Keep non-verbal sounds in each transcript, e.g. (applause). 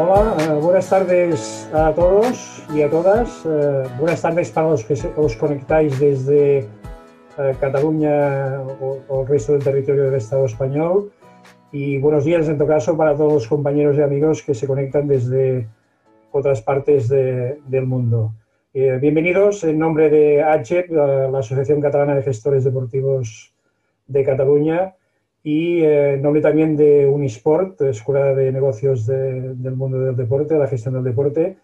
Hola, eh, buenas tardes a todos y a todas. Eh, buenas tardes para los que os conectáis desde eh, Cataluña o, el resto del territorio del Estado español. Y buenos días, en todo caso, para todos los compañeros y amigos que se conectan desde otras partes del mundo. bienvenidos en nombre de AGEP, la Asociación Catalana de Gestores Deportivos de Cataluña, y eh, nombre también de Unisport, Escuela de Negocios del Mundo del Deporte, de la gestión del deporte,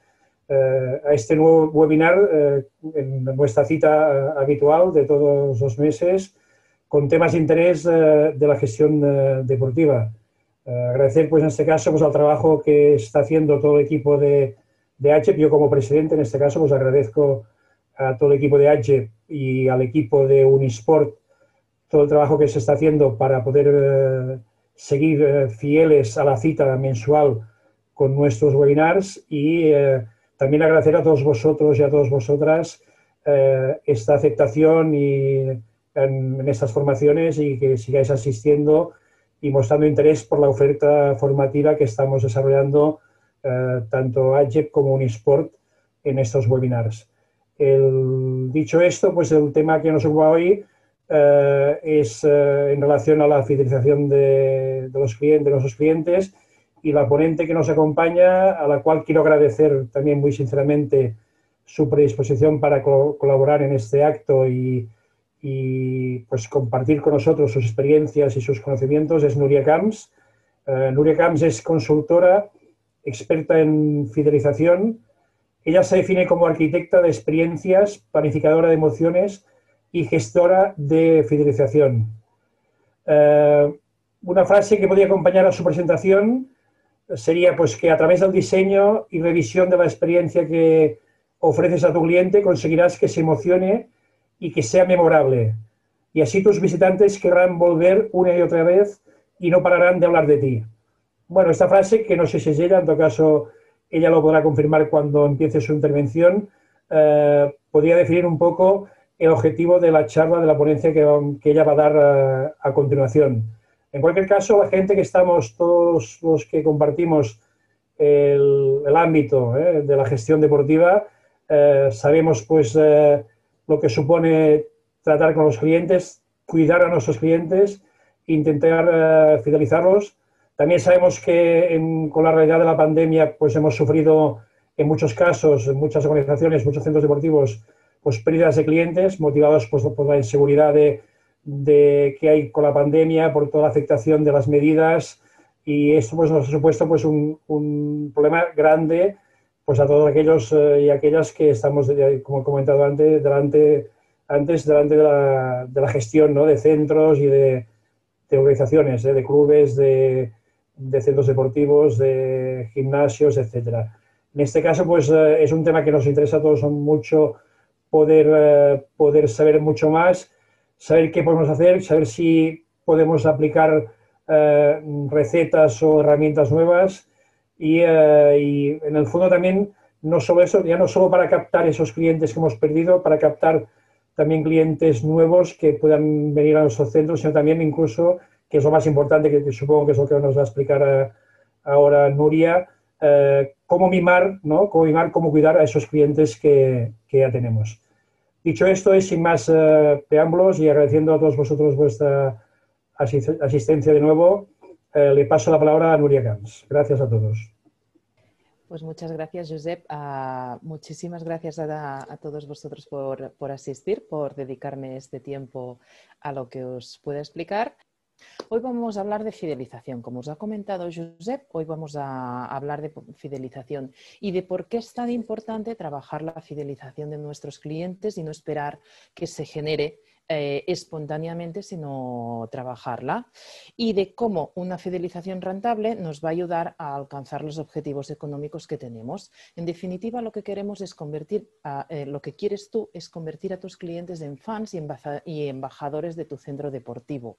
eh, a este nuevo webinar eh, en nuestra cita habitual de todos los meses con temas de interés de la gestión deportiva. agradecer pues en este caso pues, al trabajo que está haciendo todo el equipo de, de HEP. Yo como presidente en este caso pues agradezco a todo el equipo de HEP y al equipo de Unisport todo el trabajo que se está haciendo para poder eh, seguir eh, fieles a la cita mensual con nuestros webinars y eh, también agradecer a todos vosotros y a todas vosotras esta aceptación y en, estas formaciones y que sigáis asistiendo y mostrando interés por la oferta formativa que estamos desarrollando tanto AGEP como Unisport en estos webinars. dicho esto, pues el tema que nos ocupa hoy eh, es eh, en relación a la fidelización de, los clientes, de nuestros clientes y la ponente que nos acompaña, a la cual quiero agradecer también muy sinceramente su predisposición para colaborar en este acto y, pues compartir con nosotros sus experiencias y sus conocimientos, es Nuria Camps. Eh, Nuria Camps es consultora, experta en fidelización. Ella se define como arquitecta de experiencias, planificadora de emociones, y gestora de fidelización. Eh, una frase que podría acompañar a su presentación sería pues que a través del diseño y revisión de la experiencia que ofreces a tu cliente conseguirás que se emocione y que sea memorable. Y así tus visitantes querrán volver una y otra vez y no pararán de hablar de ti. Bueno, esta frase, que no sé si es ella, en todo caso ella lo podrá confirmar cuando empiece su intervención, eh, podría definir un poco el objetivo de la charla, de la ponencia que, ella va a dar eh, a, continuación. En cualquier caso, la gente que estamos, todos los que compartimos el, ámbito eh, de la gestión deportiva, eh, sabemos pues lo que supone tratar con los clientes, cuidar a nuestros clientes, intentar fidelizarlos. También sabemos que con la realidad de la pandemia pues hemos sufrido en muchos casos, en muchas organizaciones, muchos centros deportivos, pues pérdidas de clientes motivados pues, por la inseguridad de, que hay con la pandemia, por toda la afectación de las medidas y esto pues, nos ha supuesto pues, un, problema grande pues, a todos aquellos eh, y aquellas que estamos, como he comentado antes, delante, antes, delante de la, de la gestión ¿no? de centros y de, organizaciones, ¿eh? de clubes, de, de, centros deportivos, de gimnasios, etcétera. En este caso, pues eh, es un tema que nos interesa a todos mucho poder, eh, poder saber mucho más, saber qué podemos hacer, saber si podemos aplicar eh, recetas o herramientas nuevas eh, y, en el fondo también no solo eso, ya no solo para captar esos clientes que hemos perdido, para captar también clientes nuevos que puedan venir a nuestros centros, sino también incluso, que es lo más importante, que, supongo que es lo que nos va a explicar ahora Nuria, cómo mimar, ¿no? Cómo mimar, cómo cuidar a esos clientes que, que ya tenemos. Dicho esto, es sin más eh, preámbulos y agradeciendo a todos vosotros vuestra asistencia de nuevo, eh, le paso la palabra a Nuria Camps. Gracias a todos. Pues muchas gracias, Josep. Ah, muchísimas gracias a, todos vosotros por, por, asistir, por dedicarme este tiempo a lo que os pueda explicar. Hoy vamos a hablar de fidelización. Como os ha comentado Josep, hoy vamos a hablar de fidelización y de por qué es tan importante trabajar la fidelización de nuestros clientes y no esperar que se genere eh, espontáneamente, sino trabajarla, y de cómo una fidelización rentable nos va a ayudar a alcanzar los objetivos económicos que tenemos. En definitiva, lo que queremos es convertir, eh, lo que quieres tú es convertir a tus clientes en fans y embajadores de tu centro deportivo.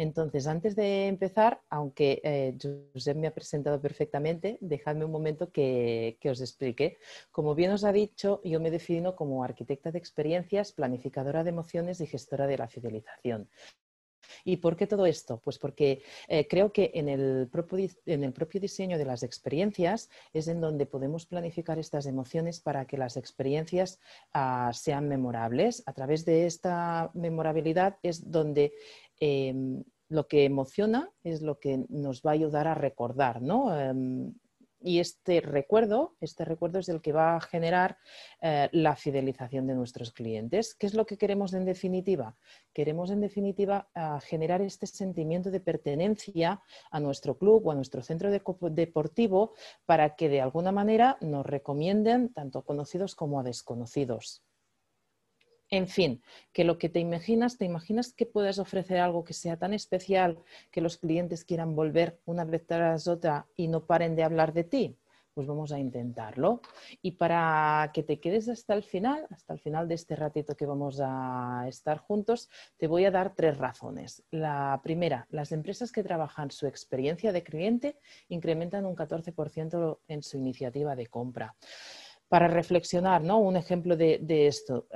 Entonces, antes de empezar, aunque eh, Josep me ha presentado perfectamente, dejadme un momento que, os explique. Como bien os ha dicho, yo me defino como arquitecta de experiencias, planificadora de emociones y gestora de la fidelización. ¿Y por qué todo esto? Pues porque eh, creo que en el, propio, diseño de las experiencias es en donde podemos planificar estas emociones para que las experiencias ah, sean memorables. A través de esta memorabilidad es donde em, lo que emociona es lo que nos va a ayudar a recordar, ¿no? Em, y este recuerdo, este recuerdo es el que va a generar eh, la fidelización de nuestros clientes. ¿Qué es lo que queremos en definitiva? Queremos en definitiva generar este sentimiento de pertenencia a nuestro club o a nuestro centro deportivo para que de alguna manera nos recomienden tanto a conocidos como a desconocidos. En fin, que lo que te imaginas, te imaginas que puedes ofrecer algo que sea tan especial que los clientes quieran volver una vez tras otra y no paren de hablar de ti. Pues vamos a intentarlo. Y para que te quedes hasta el final, hasta el final de este ratito que vamos a estar juntos, te voy a dar tres razones. La primera, las empresas que trabajan su experiencia de cliente incrementan un 14% en su iniciativa de compra para reflexionar, ¿no? Un ejemplo de, esto.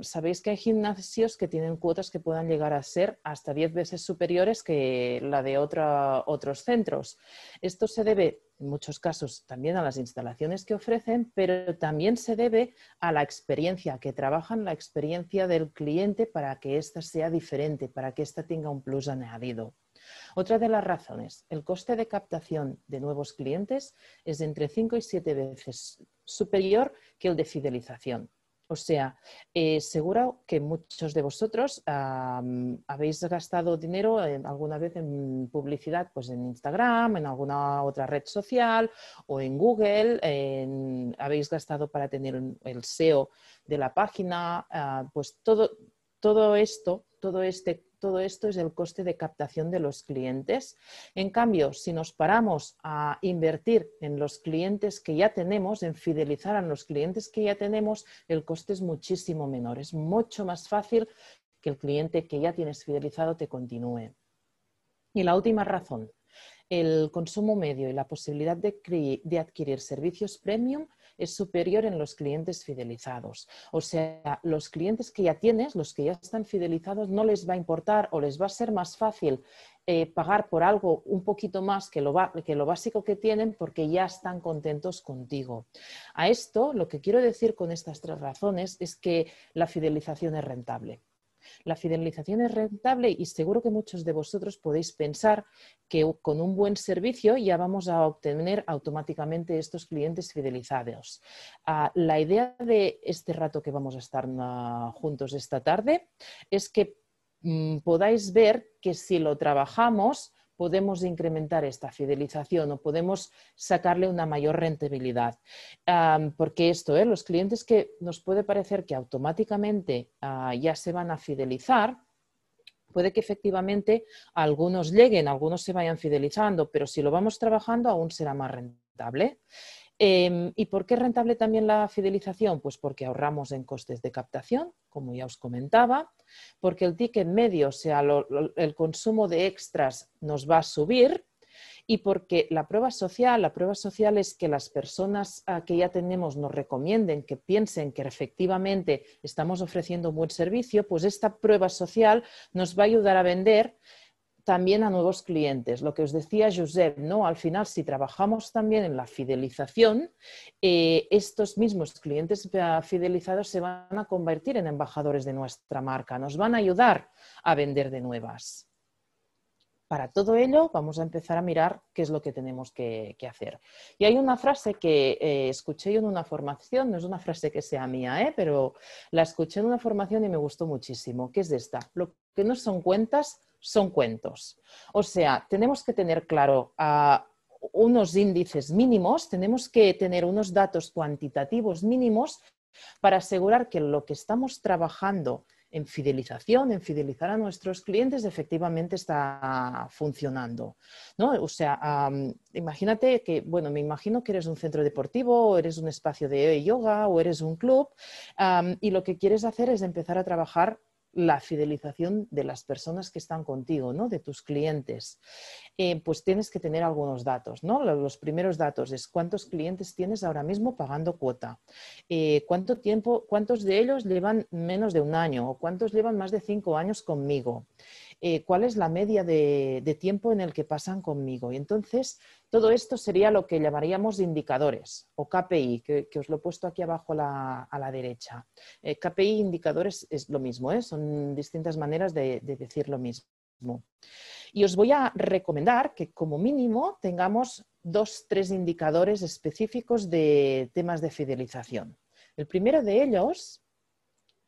Sabéis que hay gimnasios que tienen cuotas que puedan llegar a ser hasta 10 veces superiores que la de otros centros. Esto se debe, en muchos casos, también a las instalaciones que ofrecen, pero también se debe a la experiencia que trabajan, la experiencia del cliente para que ésta sea diferente, para que ésta tenga un plus añadido. Otra de las razones, el coste de captación de nuevos clientes es de entre 5 y 7 veces superior que el de fidelización. O sea, eh, seguro que muchos de vosotros habéis gastado dinero alguna vez en publicidad, pues en Instagram, en alguna otra red social o en Google, habéis gastado para tener el SEO de la página, ah, pues todo esto, todo este todo esto es el coste de captación de los clientes. En cambio, si nos paramos a invertir en los clientes que ya tenemos, en fidelizar a los clientes que ya tenemos, el coste es muchísimo menor. Es mucho más fácil que el cliente que ya tienes fidelizado te continúe. Y la última razón, el consumo medio y la posibilidad de, adquirir servicios premium es superior en los clientes fidelizados. O sea, los clientes que ya tienes, los que ya están fidelizados, no les va a importar o les va a ser más fácil eh, pagar por algo un poquito más que lo, que lo básico que tienen porque ya están contentos contigo. A esto, lo que quiero decir con estas tres razones es que la fidelización es rentable. La fidelización es rentable y seguro que muchos de vosotros podéis pensar que con un buen servicio ya vamos a obtener automáticamente estos clientes fidelizados. Ah, la idea de este rato que vamos a estar ah, juntos esta tarde es que mm, podáis ver que si lo trabajamos, podemos incrementar esta fidelización o podemos sacarle una mayor rentabilidad. porque esto, ¿eh? los clientes que nos puede parecer que automáticamente ah, ya se van a fidelizar, puede que efectivamente algunos lleguen, algunos se vayan fidelizando, pero si lo vamos trabajando aún será más rentable. Em, ¿Y por qué es rentable también la fidelización? Pues porque ahorramos en costes de captación, como ya os comentaba, porque el ticket medio, o sea, el consumo de extras nos va a subir y porque la prueba social, la prueba social es que las personas ah, que ya tenemos nos recomienden, que piensen que efectivamente estamos ofreciendo un buen servicio, pues esta prueba social nos va a ayudar a vender también a nuevos clientes. Lo que os decía Josep, ¿no? Al final, si trabajamos también en la fidelización, eh, estos mismos clientes fidelizados se van a convertir en embajadores de nuestra marca, nos van a ayudar a vender de nuevas. Para todo ello, vamos a empezar a mirar qué es lo que tenemos que, hacer. Y hay una frase que eh, escuché yo en una formación, no es una frase que sea mía, ¿eh? pero la escuché en una formación y me gustó muchísimo, que es esta. Lo que no son cuentas son cuentos. O sea, tenemos que tener claro ah, unos índices mínimos, tenemos que tener unos datos cuantitativos mínimos para asegurar que lo que estamos trabajando en fidelización, en fidelizar a nuestros clientes, efectivamente está funcionando. ¿no? O sea, imagínate que, bueno, me imagino que eres un centro deportivo, o eres un espacio de yoga, o eres un club, y lo que quieres hacer es empezar a trabajar la fidelización de las personas que están contigo, ¿no? de tus clientes, eh, pues tienes que tener algunos datos. ¿no? Los primeros datos es cuántos clientes tienes ahora mismo pagando cuota, eh, cuánto tiempo, cuántos de ellos llevan menos de un año o cuántos llevan más de cinco años conmigo. Eh, cuál es la media de, tiempo en el que pasan conmigo. Y entonces, todo esto sería lo que llamaríamos indicadores o KPI, que, os lo he puesto aquí abajo a la, derecha. Eh, KPI indicadores es lo mismo, ¿eh? son distintas maneras de, de decir lo mismo. Y os voy a recomendar que como mínimo tengamos dos, tres indicadores específicos de temas de fidelización. El primero de ellos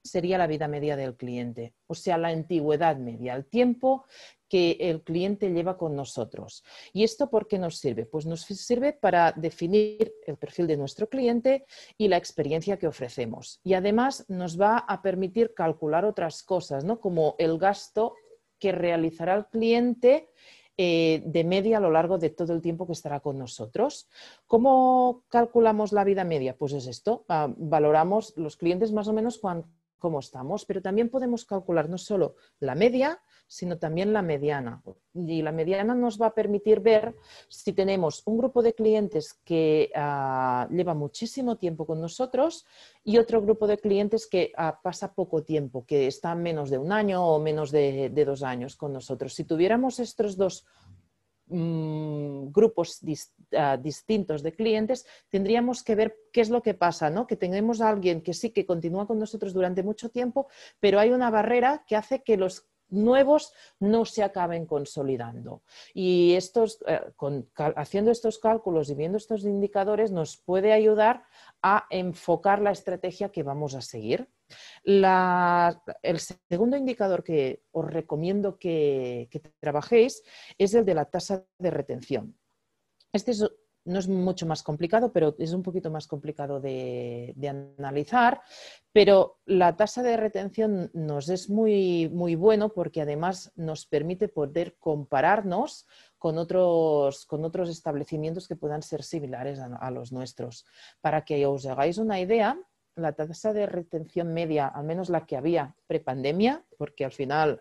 sería la vida media del cliente, o sea, la antigüedad media, el tiempo que el cliente lleva con nosotros. ¿Y esto por qué nos sirve? Pues nos sirve para definir el perfil de nuestro cliente y la experiencia que ofrecemos. Y además nos va a permitir calcular otras cosas, ¿no? como el gasto que realizará el cliente eh, de media a lo largo de todo el tiempo que estará con nosotros. ¿Cómo calculamos la vida media? Pues es esto, ah, valoramos los clientes más o menos cuánto cómo estamos, pero también podemos calcular no solo la media, sino también la mediana. Y la mediana nos va a permitir ver si tenemos un grupo de clientes que ah, lleva muchísimo tiempo con nosotros y otro grupo de clientes que ah, pasa poco tiempo, que está menos de un año o menos de, de dos años con nosotros. Si tuviéramos estos dos Mm, grupos ah, distintos de clientes, tendríamos que ver qué es lo que pasa, ¿no? Que tenemos a alguien que sí que continúa con nosotros durante mucho tiempo, pero hay una barrera que hace que los nuevos no se acaben consolidando. Y estos, eh, haciendo estos cálculos y viendo estos indicadores nos puede ayudar a enfocar la estrategia que vamos a seguir. El segundo indicador que os recomiendo que, trabajéis es el de la tasa de retención. Este no es mucho más complicado, pero es un poquito más complicado de, analizar. Pero la tasa de retención nos es muy, muy bueno porque además nos permite poder compararnos con otros, con otros establecimientos que puedan ser similares a, los nuestros. Para que os hagáis una idea, la tasa de retención media, al menos la que había prepandemia, porque al final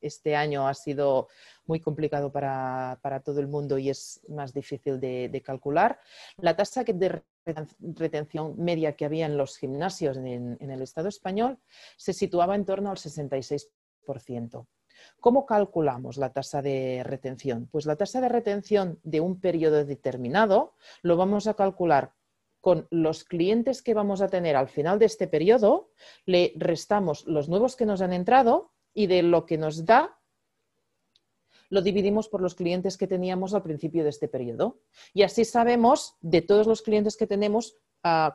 este año ha sido muy complicado para, todo el mundo y es más difícil de, calcular. La tasa de retención media que había en los gimnasios en, en el Estado español se situaba en torno al 66%. ¿Cómo calculamos la tasa de retención? Pues la tasa de retención de un periodo determinado lo vamos a calcular con los clientes que vamos a tener al final de este periodo, le restamos los nuevos que nos han entrado y de lo que nos da lo dividimos por los clientes que teníamos al principio de este periodo. Y así sabemos de todos los clientes que tenemos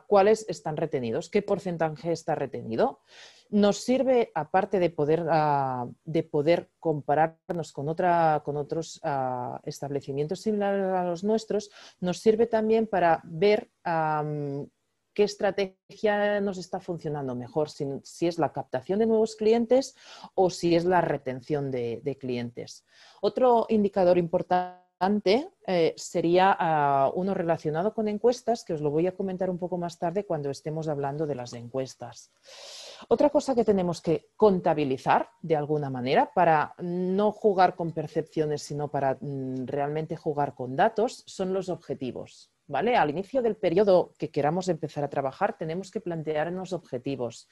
cuáles están retenidos, qué porcentaje está retenido. Nos sirve, aparte de poder, ah, de poder compararnos con, otra, con otros ah, establecimientos similares a los nuestros, nos sirve también para ver qué estrategia nos está funcionando mejor, si, es la captación de nuevos clientes o si es la retención de clientes. Otro indicador importante eh, sería ah, uno relacionado con encuestas, que os lo voy a comentar un poco más tarde cuando estemos hablando de las encuestas. Otra cosa que tenemos que contabilizar de alguna manera para no jugar con percepciones, sino para mm, realmente jugar con datos, son los objetivos. ¿Vale? Al inicio del periodo que queramos empezar a trabajar, tenemos que plantearnos objetivos.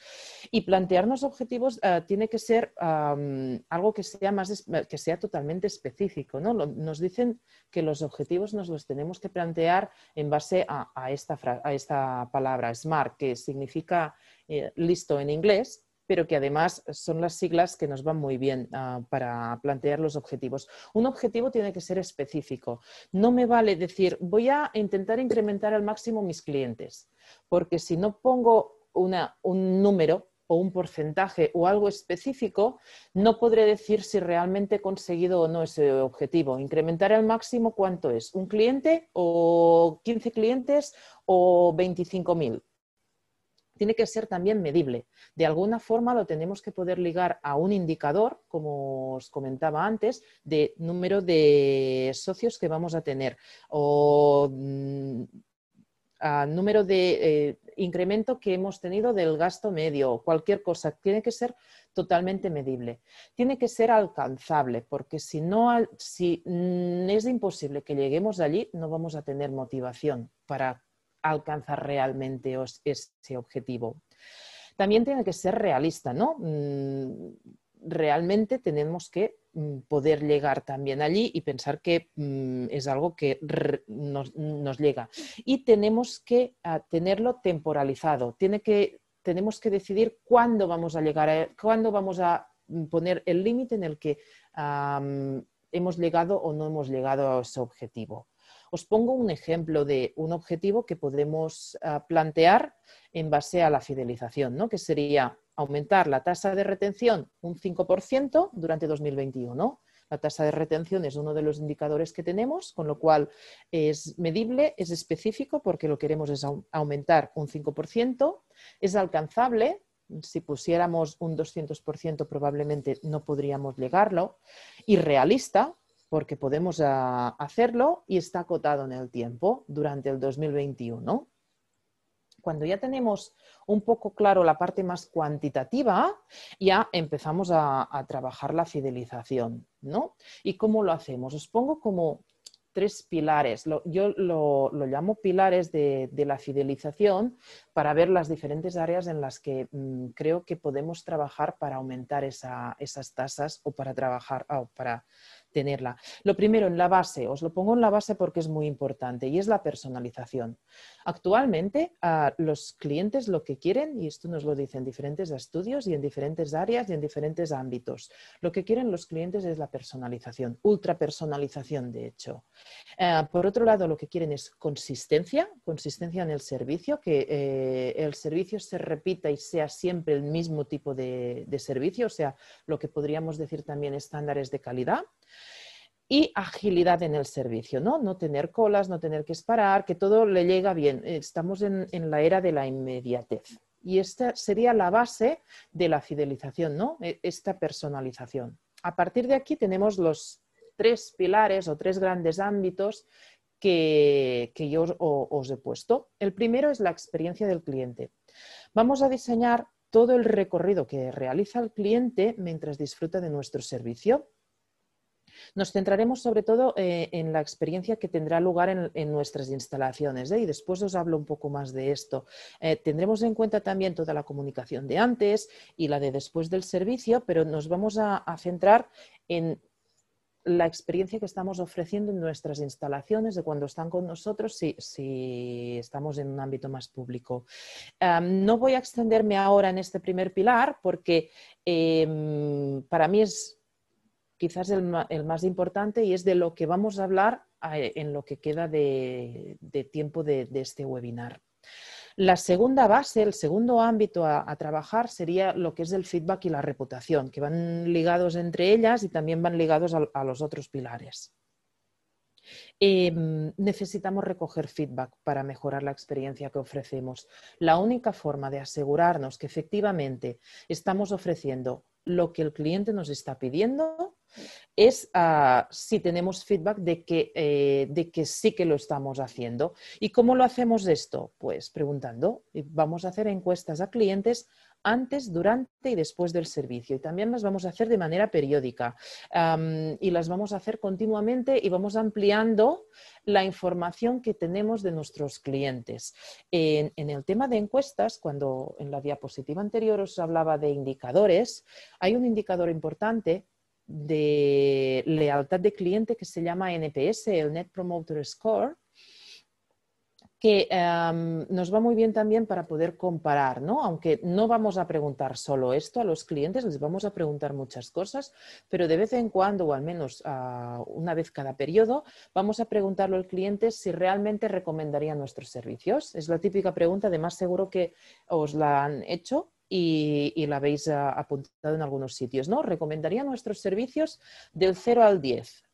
Y plantearnos objetivos eh, tiene que ser algo que sea, más, que sea totalmente específico. ¿no? nos dicen que los objetivos nos los tenemos que plantear en base a, esta, palabra, SMART, que significa eh, listo en inglés, pero que además son las siglas que nos van muy bien ah, para plantear los objetivos. Un objetivo tiene que ser específico. No me vale decir, voy a intentar incrementar al máximo mis clientes, porque si no pongo un número o un porcentaje o algo específico, no podré decir si realmente he conseguido o no ese objetivo. Incrementar al máximo, ¿cuánto es? ¿Un cliente o 15 clientes o 25.000? Tiene que ser también medible. De alguna forma lo tenemos que poder ligar a un indicador, como os comentaba antes, de número de socios que vamos a tener o mm, número de eh, incremento que hemos tenido del gasto medio, cualquier cosa, tiene que ser totalmente medible. Tiene que ser alcanzable, porque si no, si mm, es imposible que lleguemos allí, no vamos a tener motivación para alcanzar realmente ese objetivo. También tiene que ser realista, ¿no? Mm, realmente tenemos que mm, poder llegar también allí y pensar que mm, es algo que nos, llega. Y tenemos que ah, tenerlo temporalizado. Tiene que, tenemos que decidir cuándo vamos a llegar, a, cuándo vamos a poner el límite en el que hemos llegado o no hemos llegado a ese objetivo. Os pongo un ejemplo de un objetivo que podemos ah, plantear en base a la fidelización, ¿no? que sería aumentar la tasa de retención un 5% durante 2021. La tasa de retención es uno de los indicadores que tenemos, con lo cual es medible, es específico porque lo queremos es aumentar un 5%, es alcanzable. Si pusiéramos un 200% probablemente no podríamos llegarlo. Y realista porque podemos ah, hacerlo y está acotado en el tiempo durante el 2021. Cuando ya tenemos un poco claro la parte más cuantitativa, ya empezamos a, trabajar la fidelización, ¿no? ¿Y cómo lo hacemos? Os pongo como tres pilares. yo lo, llamo pilares de, la fidelización para ver las diferentes áreas en las que mm, creo que podemos trabajar para aumentar esas tasas o para trabajar o para tenerla. Lo primero, en la base, os lo pongo en la base porque es muy importante y es la personalización. Actualmente, los clientes lo que quieren, y esto nos lo dicen diferentes estudios y en diferentes áreas y en diferentes ámbitos, lo que quieren los clientes es la personalización, ultra personalización de hecho. Eh, por otro lado, lo que quieren es consistencia, consistencia en el servicio, que eh, el servicio se repita y sea siempre el mismo tipo de servicio, o sea, lo que podríamos decir también estándares de calidad y agilidad en el servicio, ¿no? No tener colas, no tener que esperar, que todo le llega bien. Estamos en, la era de la inmediatez. Y esta sería la base de la fidelización, ¿no? E, esta personalización. A partir de aquí tenemos los tres pilares o tres grandes ámbitos que, yo os he puesto. El primero es la experiencia del cliente. Vamos a diseñar todo el recorrido que realiza el cliente mientras disfruta de nuestro servicio nos centraremos sobre todo eh, en la experiencia que tendrá lugar en, nuestras instalaciones ¿eh? y después os hablo un poco más de esto. Eh, tendremos en cuenta también toda la comunicación de antes y la de después del servicio, pero nos vamos a, centrar en la experiencia que estamos ofreciendo en nuestras instalaciones de cuando están con nosotros si, estamos en un ámbito más público. no voy a extenderme ahora en este primer pilar porque em, para mí es quizás el, más importante y es de lo que vamos a hablar eh, en lo que queda de, tiempo de, este webinar. La segunda base, el segundo ámbito a, trabajar sería lo que es el feedback y la reputación, que van ligados entre ellas y también van ligados a, los otros pilares. Em, necesitamos recoger feedback para mejorar la experiencia que ofrecemos. La única forma de asegurarnos que efectivamente estamos ofreciendo lo que el cliente nos está pidiendo es ah, si tenemos feedback de que, eh, de que sí que lo estamos haciendo. ¿Y cómo lo hacemos esto? Pues preguntando. Vamos a hacer encuestas a clientes antes, durante y después del servicio. Y también las vamos a hacer de manera periódica y las vamos a hacer continuamente y vamos ampliando la información que tenemos de nuestros clientes. En, en, el tema de encuestas, cuando en la diapositiva anterior os hablaba de indicadores, hay un indicador importante de lealtad de cliente que se llama NPS, el Net Promoter Score, que em, nos va muy bien también para poder comparar, ¿no? Aunque no vamos a preguntar solo esto a los clientes, les vamos a preguntar muchas cosas, pero de vez en cuando, o al menos ah, una vez cada periodo, vamos a preguntarle al cliente si realmente recomendaría nuestros servicios. Es la típica pregunta, además seguro que os la han hecho y, la habéis ah, apuntado en algunos sitios. ¿no? Recomendaría nuestros servicios del 0 al 10.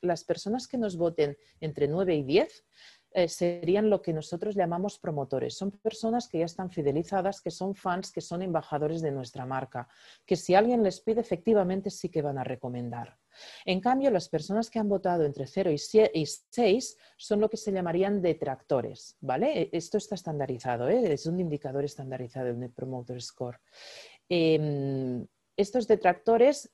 las personas que nos voten entre 9 y 10 eh, serían lo que nosotros llamamos promotores. Son personas que ya están fidelizadas, que son fans, que son embajadores de nuestra marca, que si alguien les pide, efectivamente sí que van a recomendar. En cambio, las personas que han votado entre 0 y 6 son lo que se llamarían detractores, ¿vale? E, esto está estandarizado, ¿eh? es un indicador estandarizado, el Promoter Score. Em, estos detractores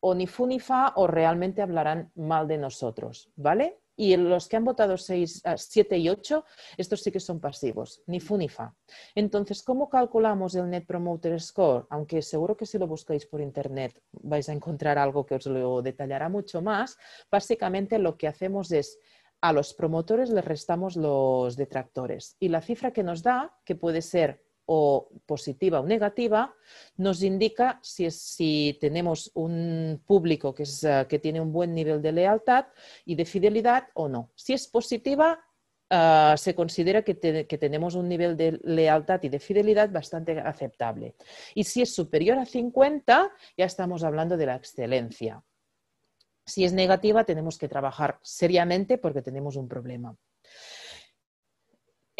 o ni fu ni fa o realmente hablarán mal de nosotros, ¿vale? Y los que han votado 6, 7 y 8, estos sí que son pasivos, ni fu ni fa. Entonces, ¿cómo calculamos el Net Promoter Score? Aunque seguro que si lo buscáis por internet vais a encontrar algo que os lo detallará mucho más. Básicamente lo que hacemos es a los promotores les restamos los detractores y la cifra que nos da, que puede ser o positiva o negativa, nos indica si, si tenemos un público que, es, eh, que, tiene un buen nivel de lealtad y de fidelidad o no. Si es positiva, uh, se considera que, que, tenemos un nivel de lealtad y de fidelidad bastante aceptable. Y si es superior a 50, ya estamos hablando de la excelencia. Si es negativa, tenemos que trabajar seriamente porque tenemos un problema.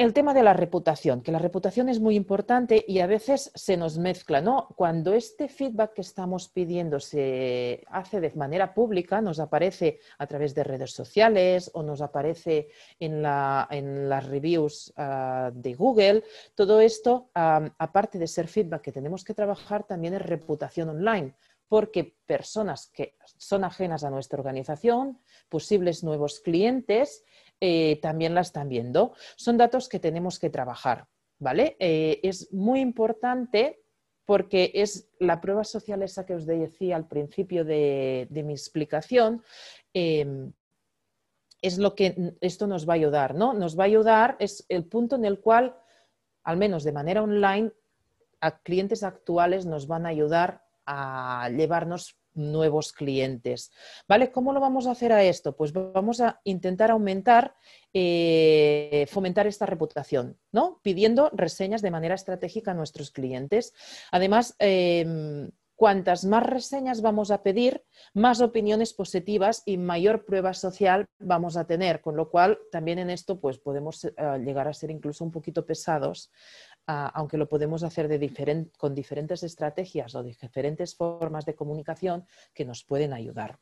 El tema de la reputación, que la reputación es muy importante y a veces se nos mezcla, ¿no? Cuando este feedback que estamos pidiendo se hace de manera pública, nos aparece a través de redes sociales o nos aparece en, las reviews ah, de Google, todo esto, aparte de ser feedback que tenemos que trabajar, también es reputación online porque personas que son ajenas a nuestra organización, posibles nuevos clientes, eh, también la están viendo. Son datos que tenemos que trabajar, ¿vale? Eh, es muy importante porque es la prueba social esa que os decía al principio de, mi explicación. Em, es lo que esto nos va a ayudar, ¿no? Nos va a ayudar, es el punto en el cual, al menos de manera online, a clientes actuales nos van a ayudar a llevarnos nuevos clientes. ¿Vale? ¿Cómo lo vamos a hacer a esto? Pues vamos a intentar aumentar, eh, fomentar esta reputación, ¿no? Pidiendo reseñas de manera estratégica a nuestros clientes. Además, em, cuantas más reseñas vamos a pedir, más opiniones positivas y mayor prueba social vamos a tener, con lo cual también en esto pues podemos eh, llegar a ser incluso un poquito pesados aunque lo podemos hacer con diferentes estrategias o diferentes formas de comunicación que nos pueden ayudar.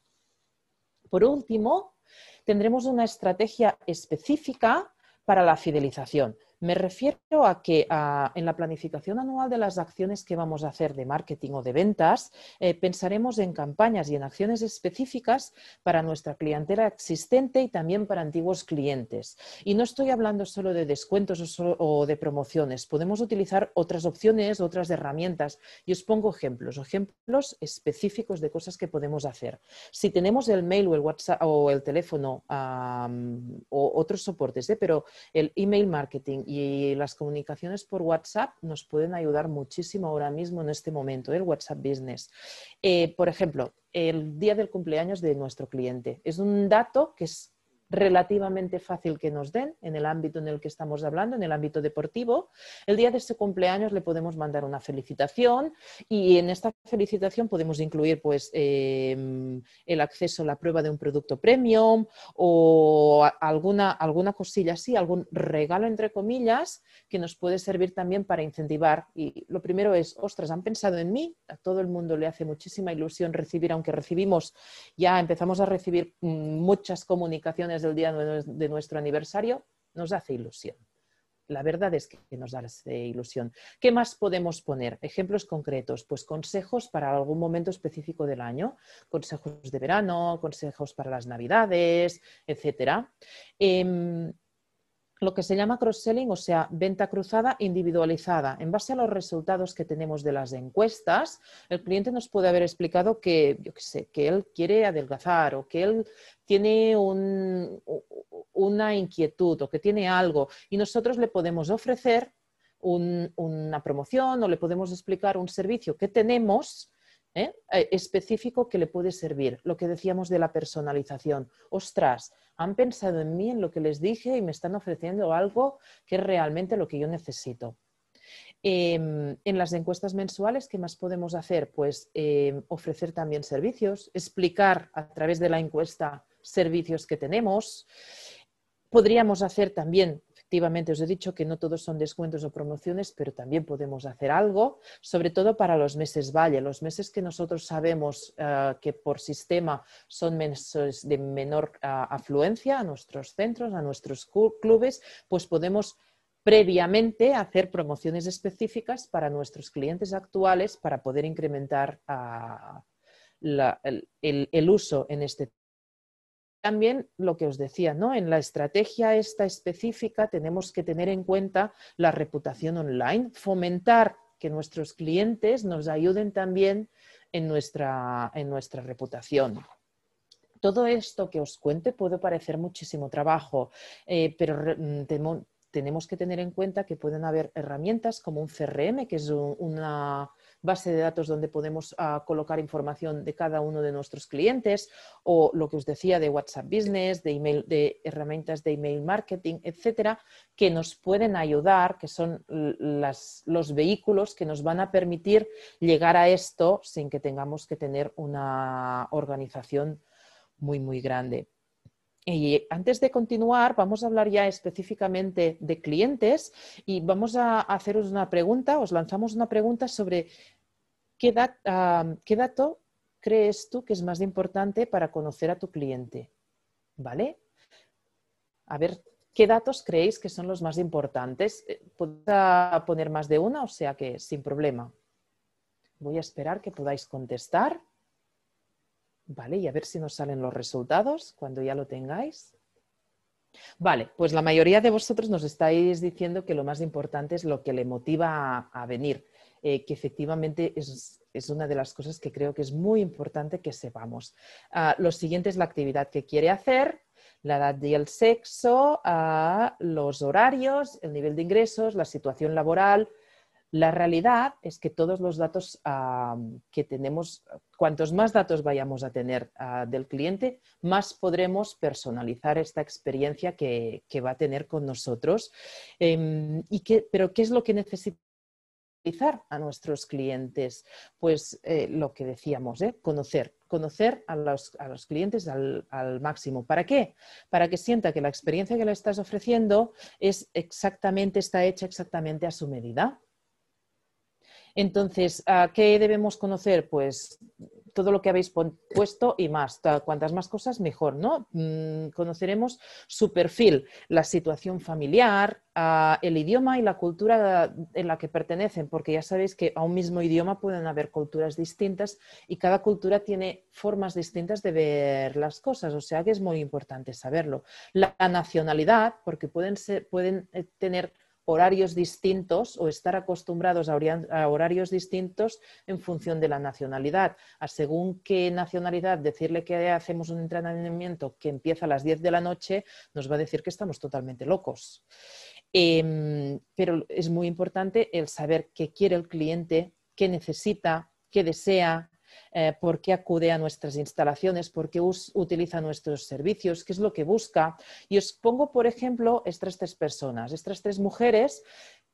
Por último, tendremos una estrategia específica para la fidelización. Me refiero a que en la planificación anual de las acciones que vamos a hacer de marketing o de ventas, eh, pensaremos en campañas y en acciones específicas para nuestra clientela existente y también para antiguos clientes. Y no estoy hablando solo de descuentos o, de promociones, podemos utilizar otras opciones, otras herramientas. Y os pongo ejemplos, ejemplos específicos de cosas que podemos hacer. Si tenemos el mail o el WhatsApp o el teléfono o otros soportes, ¿eh? pero el email marketing y las comunicaciones por WhatsApp nos pueden ayudar muchísimo ahora mismo en este momento, ¿eh? el WhatsApp Business. Eh, por ejemplo, el día del cumpleaños de nuestro cliente. Es un dato que es relativamente fácil que nos den en el ámbito en el que estamos hablando, en el ámbito deportivo. El día de ese cumpleaños le podemos mandar una felicitación y en esta felicitación podemos incluir pues, em, el acceso a la prueba de un producto premium o alguna, alguna cosilla así, algún regalo entre comillas que nos puede servir también para incentivar. Y lo primero es, ostras, han pensado en mí, a todo el mundo le hace muchísima ilusión recibir, aunque recibimos, ya empezamos a recibir mm, muchas comunicaciones del día de nuestro aniversario, nos hace ilusión. La verdad es que nos hace ilusión. ¿Qué más podemos poner? Ejemplos concretos, pues consejos para algún momento específico del año, consejos de verano, consejos para las navidades. Em, lo que se llama cross-selling, o sea, venta cruzada individualizada. En base a los resultados que tenemos de las encuestas, el cliente nos puede haber explicado que, yo sé, que él quiere adelgazar o que él tiene una inquietud o que tiene algo y nosotros le podemos ofrecer una promoción o le podemos explicar un servicio que tenemos ¿eh? Eh, específico que le puede servir. Lo que decíamos de la personalización. Ostras, han pensado en mí, en lo que les dije y me están ofreciendo algo que es realmente lo que yo necesito. Em, en las encuestas mensuales, ¿qué más podemos hacer? Pues em, ofrecer también servicios, explicar a través de la encuesta servicios que tenemos. Podríamos hacer también Efectivamente, os he dicho que no todos son descuentos o promociones, pero también podemos hacer algo, sobre todo para los meses valle, los meses que nosotros sabemos eh, que por sistema son meses de menor eh, afluencia a nuestros centros, a nuestros clubes, pues podemos previamente hacer promociones específicas para nuestros clientes actuales para poder incrementar ah, el, el, uso en este también lo que os decía, ¿no? En la estrategia esta específica tenemos que tener en cuenta la reputación online, fomentar que nuestros clientes nos ayuden también en nuestra, en nuestra reputación. Todo esto que os cuente puede parecer muchísimo trabajo, eh, pero mm, tenemos que tener en cuenta que pueden haber herramientas como un CRM, que es una base de datos donde podemos ah, colocar información de cada uno de nuestros clientes, o lo que os decía de WhatsApp Business, de, email, de herramientas de email marketing, etcétera, que nos pueden ayudar, que son los vehículos que nos van a permitir llegar a esto sin que tengamos que tener una organización muy, muy grande. Y antes de continuar, vamos a hablar ya específicamente de clientes y vamos a haceros una pregunta, os lanzamos una pregunta sobre qué, dato crees tú que es más importante para conocer a tu cliente. ¿Vale? A ver, ¿qué datos creéis que son los más importantes? Eh, Podéis poner más de una, o sea que sin problema. Voy a esperar que podáis contestar. Vale, y a ver si nos salen los resultados cuando ya lo tengáis. Vale, pues la mayoría de vosotros nos estáis diciendo que lo más importante es lo que le motiva a, venir, eh, que efectivamente es, una de las cosas que creo que es muy importante que sepamos. Ah, lo siguiente es la actividad que quiere hacer, la edad y el sexo, ah, los horarios, el nivel de ingresos, la situación laboral, la realidad es que todos los datos que tenemos, cuantos más datos vayamos a tener ah, del cliente, más podremos personalizar esta experiencia que, va a tener con nosotros. Em, pero, ¿qué es lo que necesitamos? a nuestros clientes? Pues eh, lo que decíamos, ¿eh? conocer, conocer a los, clientes al, al, máximo. ¿Para qué? Para que sienta que la experiencia que le estás ofreciendo es exactamente, está hecha exactamente a su medida. Entonces, ¿qué debemos conocer? Pues todo lo que habéis puesto y más. Cuantas más cosas, mejor, ¿no? Mm, conoceremos su perfil, la situación familiar, el idioma y la cultura en la que pertenecen, porque ya sabéis que a un mismo idioma pueden haber culturas distintas y cada cultura tiene formas distintas de ver las cosas, o sea que es muy importante saberlo. La nacionalidad, porque pueden, ser, pueden eh, tener horarios distintos o estar acostumbrados a, horarios distintos en función de la nacionalidad. A según qué nacionalidad decirle que hacemos un entrenamiento que empieza a las 10 de la noche, nos va a decir que estamos totalmente locos. Em, pero es muy importante el saber qué quiere el cliente, qué necesita, qué desea, eh, por qué acude a nuestras instalaciones, por qué utiliza nuestros servicios, qué es lo que busca. Y os pongo, por ejemplo, estas tres personas, estas tres mujeres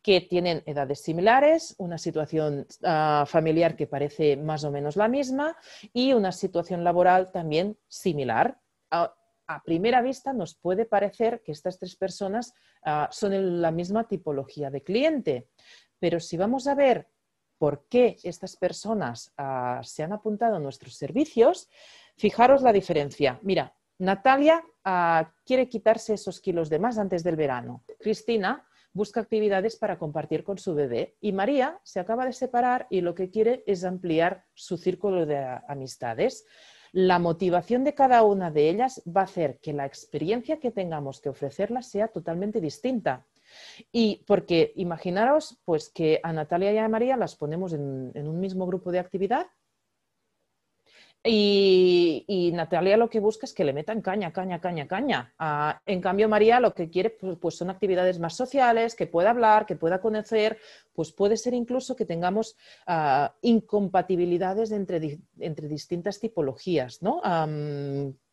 que tienen edades similares, una situación ah, familiar que parece más o menos la misma y una situación laboral también similar. a primera vista nos puede parecer que estas tres personas ah, son la misma tipología de cliente, pero si vamos a ver por qué estas personas ah, se han apuntado a nuestros servicios, fijaros la diferencia. Mira, Natalia ah, quiere quitarse esos kilos de más antes del verano. Cristina busca actividades para compartir con su bebé y María se acaba de separar y lo que quiere es ampliar su círculo de amistades. La motivación de cada una de ellas va a hacer que la experiencia que tengamos que ofrecerlas sea totalmente distinta. Y porque imaginaros pues que a Natalia y a María las ponemos en, un mismo grupo de actividad y, Natalia lo que busca es que le metan caña, caña, caña, caña. Ah, en cambio, María lo que quiere pues, pues, son actividades más sociales, que pueda hablar, que pueda conocer, pues puede ser incluso que tengamos ah, incompatibilidades entre, entre, distintas tipologías, ¿no?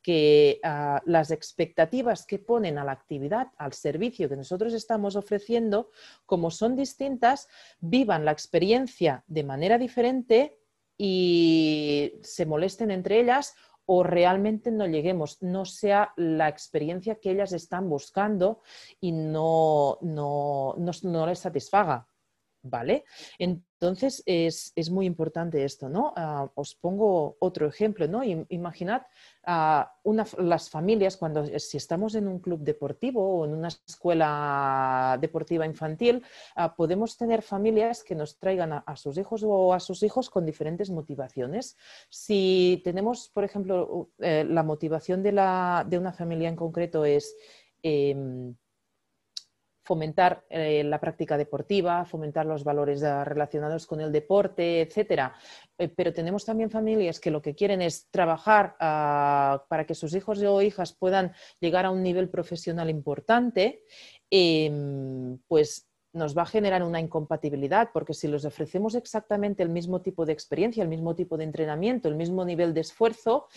Que ah, las expectativas que ponen a la actividad, al servicio que nosotros estamos ofreciendo, como son distintas, vivan la experiencia de manera diferente y se molesten entre ellas o realmente no lleguemos, no sea la experiencia que ellas están buscando y no, no, no, les satisfaga. ¿Vale? Entonces es, muy importante esto, ¿no? Ah, os pongo otro ejemplo, ¿no? Imaginad ah, las familias cuando si estamos en un club deportivo o en una escuela deportiva infantil, ah, podemos tener familias que nos traigan a, sus hijos o a sus hijos con diferentes motivaciones. Si tenemos, por ejemplo, eh, la motivación de, la, de, una familia en concreto es em, fomentar eh, la práctica deportiva, fomentar los valores eh, relacionados con el deporte, etcétera. Eh, pero tenemos también familias que lo que quieren es trabajar ah, para que sus hijos o hijas puedan llegar a un nivel profesional importante, em, pues nos va a generar una incompatibilidad, porque si les ofrecemos exactamente el mismo tipo de experiencia, el mismo tipo de entrenamiento, el mismo nivel de esfuerzo,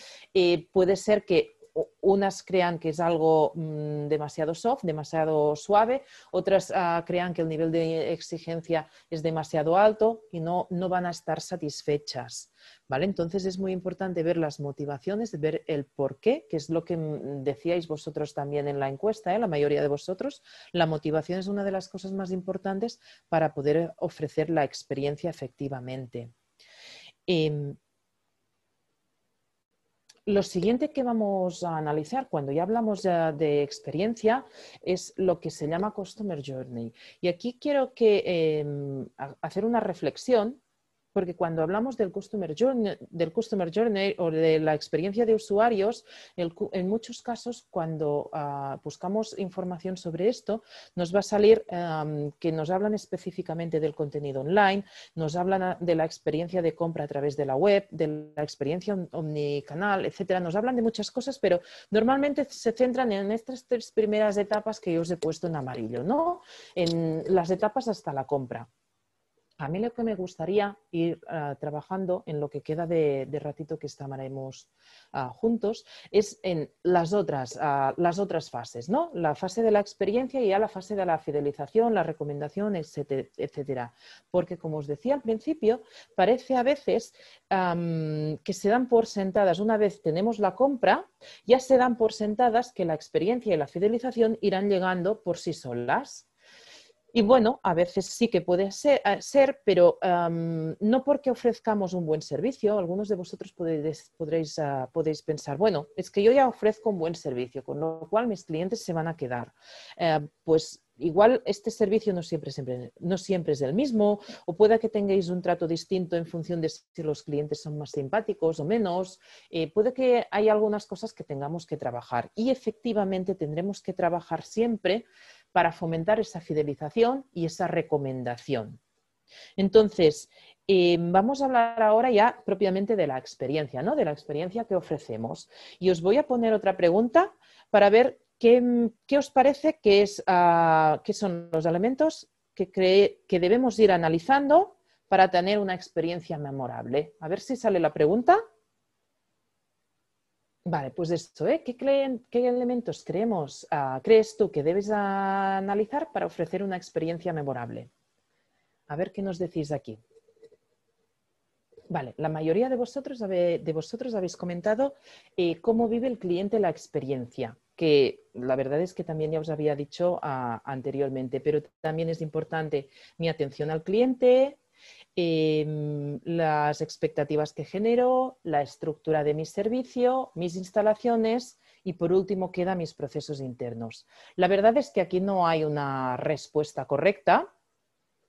puede ser que unas crean que es algo mm, demasiado soft, demasiado suave, otras ah, crean que el nivel de exigencia es demasiado alto y no, no van a estar satisfechas. ¿vale? Entonces es muy importante ver las motivaciones, ver el por qué, que es lo que mm, decíais vosotros también en la encuesta, ¿eh? la mayoría de vosotros. La motivación es una de las cosas más importantes para poder ofrecer la experiencia efectivamente. Em, lo siguiente que vamos a analizar cuando ya hablamos de experiencia es lo que se llama Customer Journey. Y aquí quiero que, em, hacer una reflexión porque cuando hablamos del Customer Journey, del customer journey o de la experiencia de usuarios, en muchos casos cuando ah, buscamos información sobre esto, nos va a salir que nos hablan específicamente del contenido online, nos hablan de la experiencia de compra a través de la web, de la experiencia omnicanal, etcétera. Nos hablan de muchas cosas, pero normalmente se centran en estas tres primeras etapas que yo os he puesto en amarillo, ¿no? En las etapas hasta la compra. A mí lo que me gustaría ir ah, trabajando en lo que queda de, ratito que estaremos ah, juntos es en las otras, ah, las otras fases, ¿no? La fase de la experiencia y ya la fase de la fidelización, la recomendación, etcétera. Porque, como os decía al principio, parece a veces que se dan por sentadas, una vez tenemos la compra, ya se dan por sentadas que la experiencia y la fidelización irán llegando por sí solas. Y bueno, a veces sí que puede ser, eh, pero no porque ofrezcamos un buen servicio. Algunos de vosotros podréis, ah, pensar, bueno, es que yo ya ofrezco un buen servicio, con lo cual mis clientes se van a quedar. Eh, pues igual este servicio no siempre, siempre, no siempre es el mismo, o pueda que tengáis un trato distinto en función de si los clientes son más simpáticos o menos. Eh, puede que hay algunas cosas que tengamos que trabajar y efectivamente tendremos que trabajar siempre para fomentar esa fidelización y esa recomendación. Entonces, em, vamos a hablar ahora ya propiamente de la experiencia, ¿no? De la experiencia que ofrecemos. Y os voy a poner otra pregunta para ver qué, os parece que, es, ah, son los elementos que, que debemos ir analizando para tener una experiencia memorable. A ver si sale la pregunta. Vale, pues esto, ¿eh? ¿Qué, elementos creemos, ah, crees tú que debes analizar para ofrecer una experiencia memorable? A ver qué nos decís aquí. Vale, la mayoría de vosotros, de vosotros habéis comentado eh, cómo vive el cliente la experiencia, que la verdad es que también ya os había dicho ah, anteriormente, pero también es importante mi atención al cliente, Em, las expectativas que genero, la estructura de mi servicio, mis instalaciones y por último queda mis procesos internos. La verdad es que aquí no hay una respuesta correcta.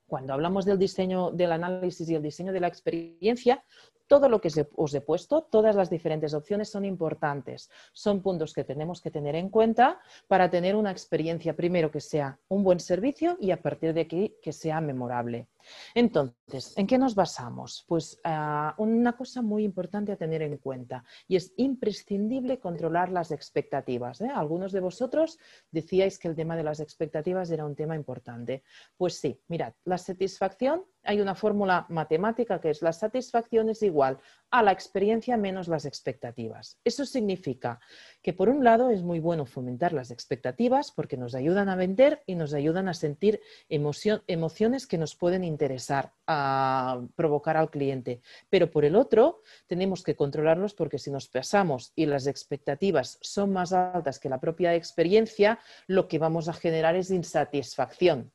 Cuando hablamos del diseño, del análisis y el diseño de la experiencia, todo lo que os he puesto, todas las diferentes opciones son importantes. Son puntos que tenemos que tener en cuenta para tener una experiencia, primero, que sea un buen servicio y a partir de aquí que sea memorable. Entonces, ¿en qué nos basamos? Pues ah, una cosa muy importante a tener en cuenta y es imprescindible controlar las expectativas. ¿eh? Algunos de vosotros decíais que el tema de las expectativas era un tema importante. Pues sí, mirad, la satisfacción hay una fórmula matemática que es la satisfacción es igual a la experiencia menos las expectativas. Eso significa que por un lado es muy bueno fomentar las expectativas porque nos ayudan a vender y nos ayudan a sentir emociones que nos pueden interesar a provocar al cliente. Pero por el otro tenemos que controlarlos porque si nos pasamos y las expectativas son más altas que la propia experiencia, lo que vamos a generar es insatisfacción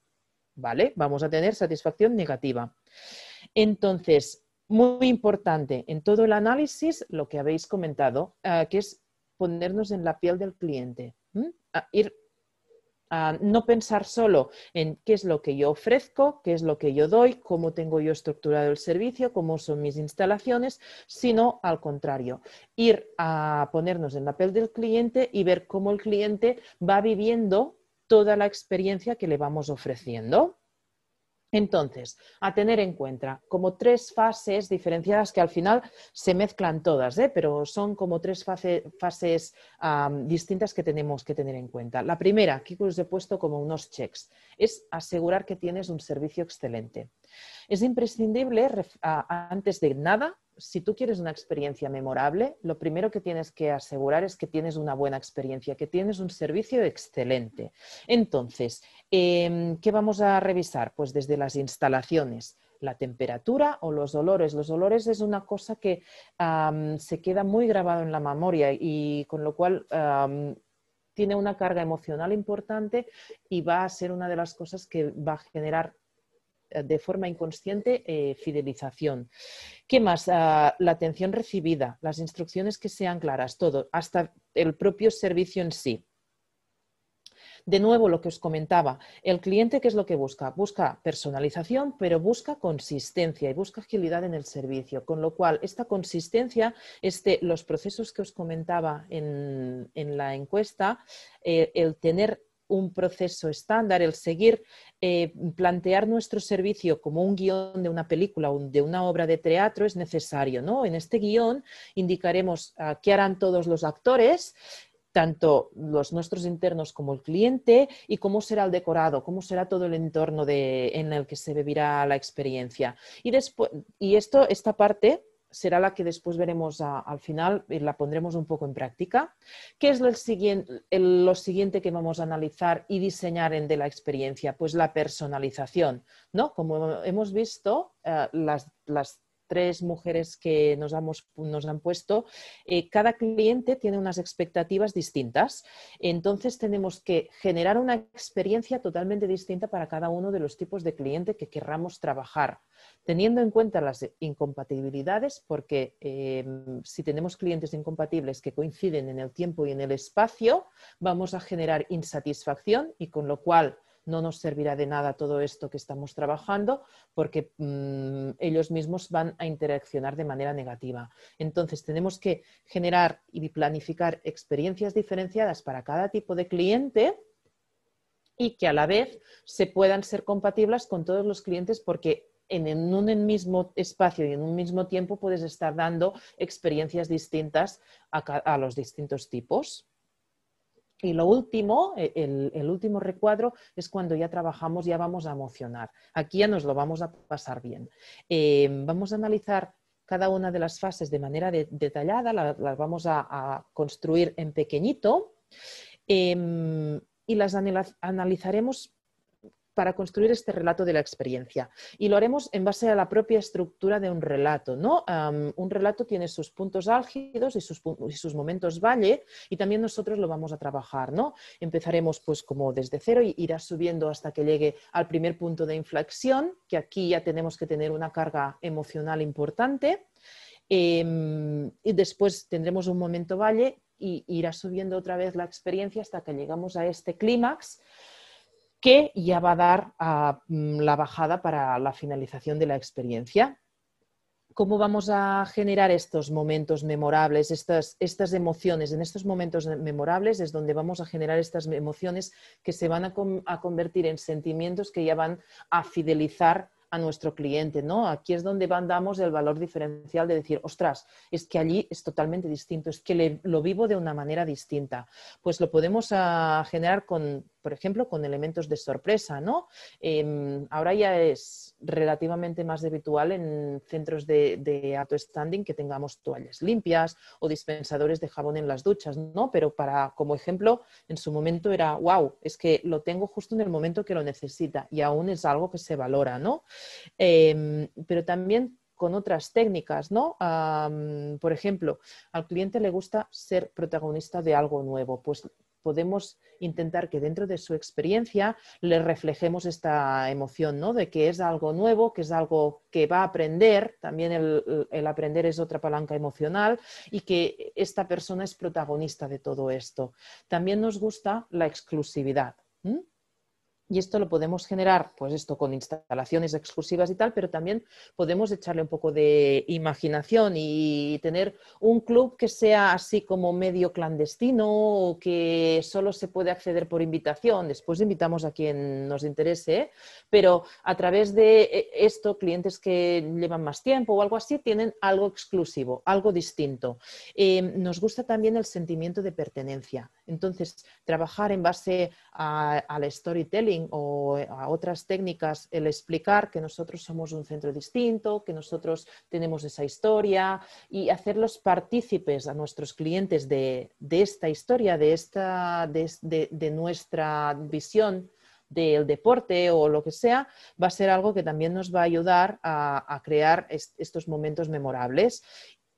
¿vale? Vamos a tener satisfacción negativa. Entonces, muy importante en todo el análisis, lo que habéis comentado, eh, que es ponernos en la piel del cliente, ir a no pensar solo en qué es lo que yo ofrezco, qué es lo que yo doy, cómo tengo yo estructurado el servicio, cómo son mis instalaciones, sino al contrario, ir a ponernos en la piel del cliente y ver cómo el cliente va viviendo toda la experiencia que le vamos ofreciendo. Entonces, a tener en cuenta como tres fases diferenciadas que al final se mezclan todas, ¿eh? pero son como tres fases distintas que tenemos que tener en cuenta. La primera, que os he puesto como unos checks, es asegurar que tienes un servicio excelente. Es imprescindible, antes de nada, si tú quieres una experiencia memorable, lo primero que tienes que asegurar es que tienes una buena experiencia, que tienes un servicio excelente. Entonces, em, ¿qué vamos a revisar? Pues desde las instalaciones, la temperatura o los olores. Los olores es una cosa que se queda muy grabado en la memoria y con lo cual tiene una carga emocional importante y va a ser una de las cosas que va a generar de forma inconsciente eh, fidelización. ¿Qué más? Ah, la atención recibida, las instrucciones que sean claras, todo, hasta el propio servicio en sí. De nuevo, lo que os comentaba, el cliente, ¿qué es lo que busca? Busca personalización, pero busca consistencia y busca agilidad en el servicio. Con lo cual, esta consistencia, este, los procesos que os comentaba en, la encuesta, eh, el tener un proceso estándar, el seguir, eh, plantear nuestro servicio como un guion de una película o de una obra de teatro es necesario. ¿no? En este guion indicaremos qué harán todos los actores, tanto los nuestros internos como el cliente y cómo será el decorado, cómo será todo el entorno en el que se vivirá la experiencia. Y, después, y esto, esta parte será la que después veremos al final y la pondremos un poco en práctica. ¿Qué es lo siguiente, que vamos a analizar y diseñar en de la experiencia? Pues la personalización, ¿no? Como hemos visto, eh, las, tres mujeres que nos, nos han puesto, eh, cada cliente tiene unas expectativas distintas. Entonces tenemos que generar una experiencia totalmente distinta para cada uno de los tipos de cliente que querramos trabajar teniendo en cuenta las incompatibilidades, porque em, si tenemos clientes incompatibles que coinciden en el tiempo y en el espacio, vamos a generar insatisfacción y con lo cual no nos servirá de nada todo esto que estamos trabajando porque mm, ellos mismos van a interaccionar de manera negativa. Entonces, tenemos que generar y planificar experiencias diferenciadas para cada tipo de cliente y que a la vez se puedan ser compatibles con todos los clientes porque en, un mismo espacio y en un mismo tiempo puedes estar dando experiencias distintas a, los distintos tipos. Y lo último, e, el, último recuadro es cuando ya trabajamos, ya vamos a emocionar. Aquí ya nos lo vamos a pasar bien. Eh, vamos a analizar cada una de las fases de manera detallada, las vamos a, construir en pequeñito em, y las analizaremos para construir este relato de la experiencia. Y lo haremos en base a la propia estructura de un relato. ¿no? un relato tiene sus puntos álgidos y sus, momentos valle y también nosotros lo vamos a trabajar. ¿no? Empezaremos pues como desde cero y irá subiendo hasta que llegue al primer punto de inflexión, que aquí ya tenemos que tener una carga emocional importante. Em, y después tendremos un momento valle y irá subiendo otra vez la experiencia hasta que llegamos a este clímax que ya va a dar mm, la bajada para la finalización de la experiencia. ¿Cómo vamos a generar estos momentos memorables, estas, estas emociones? En estos momentos memorables es donde vamos a generar estas emociones que se van a convertir en sentimientos que ya van a fidelizar a nuestro cliente, ¿no? Aquí es donde damos el valor diferencial de decir, ostras, es que allí es totalmente distinto, es que lo vivo de una manera distinta. Pues lo podemos ah, generar con, por ejemplo, con elementos de sorpresa, ¿no? Em, ahora ya es relativamente más habitual en centros de, de auto standing que tengamos toallas limpias o dispensadores de jabón en las duchas, ¿no? Pero para, como ejemplo, en su momento era, wow, es que lo tengo justo en el momento que lo necesita y aún es algo que se valora, ¿no? Em, pero también con otras técnicas, ¿no? por ejemplo, al cliente le gusta ser protagonista de algo nuevo, pues podemos intentar que dentro de su experiencia le reflejemos esta emoción, ¿no? De que es algo nuevo, que es algo que va a aprender, también el, aprender es otra palanca emocional y que esta persona es protagonista de todo esto. También nos gusta la exclusividad. Y esto lo podemos generar, pues esto con instalaciones exclusivas y tal, pero también podemos echarle un poco de imaginación y tener un club que sea así como medio clandestino o que solo se puede acceder por invitación. Después invitamos a quien nos interese, pero a través de eh, esto, clientes que llevan más tiempo o algo así, tienen algo exclusivo, algo distinto. Eh, nos gusta también el sentimiento de pertenencia. Entonces, trabajar en base al storytelling o a otras técnicas, el explicar que nosotros somos un centro distinto, que nosotros tenemos esa historia y hacerlos partícipes a nuestros clientes de, esta historia, de, esta, de, nuestra visión del deporte o lo que sea, va a ser algo que también nos va a ayudar a, crear estos momentos memorables.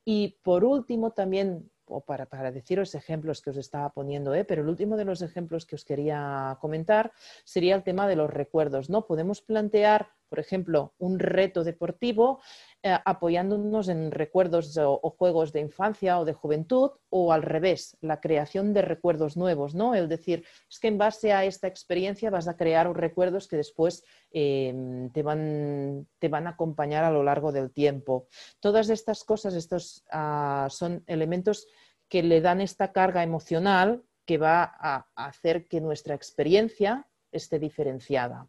Y por último, también o para, para, deciros ejemplos que os estaba poniendo, ¿eh? pero el último de los ejemplos que os quería comentar sería el tema de los recuerdos. ¿no? Podemos plantear, por ejemplo, un reto deportivo eh, apoyándonos en recuerdos o, juegos de infancia o de juventud, o al revés, la creación de recuerdos nuevos. ¿no? Es decir, es que en base a esta experiencia vas a crear recuerdos que después em, te, van, te, van, a acompañar a lo largo del tiempo. Todas estas cosas, estos ah, son elementos que le dan esta carga emocional que va a hacer que nuestra experiencia esté diferenciada.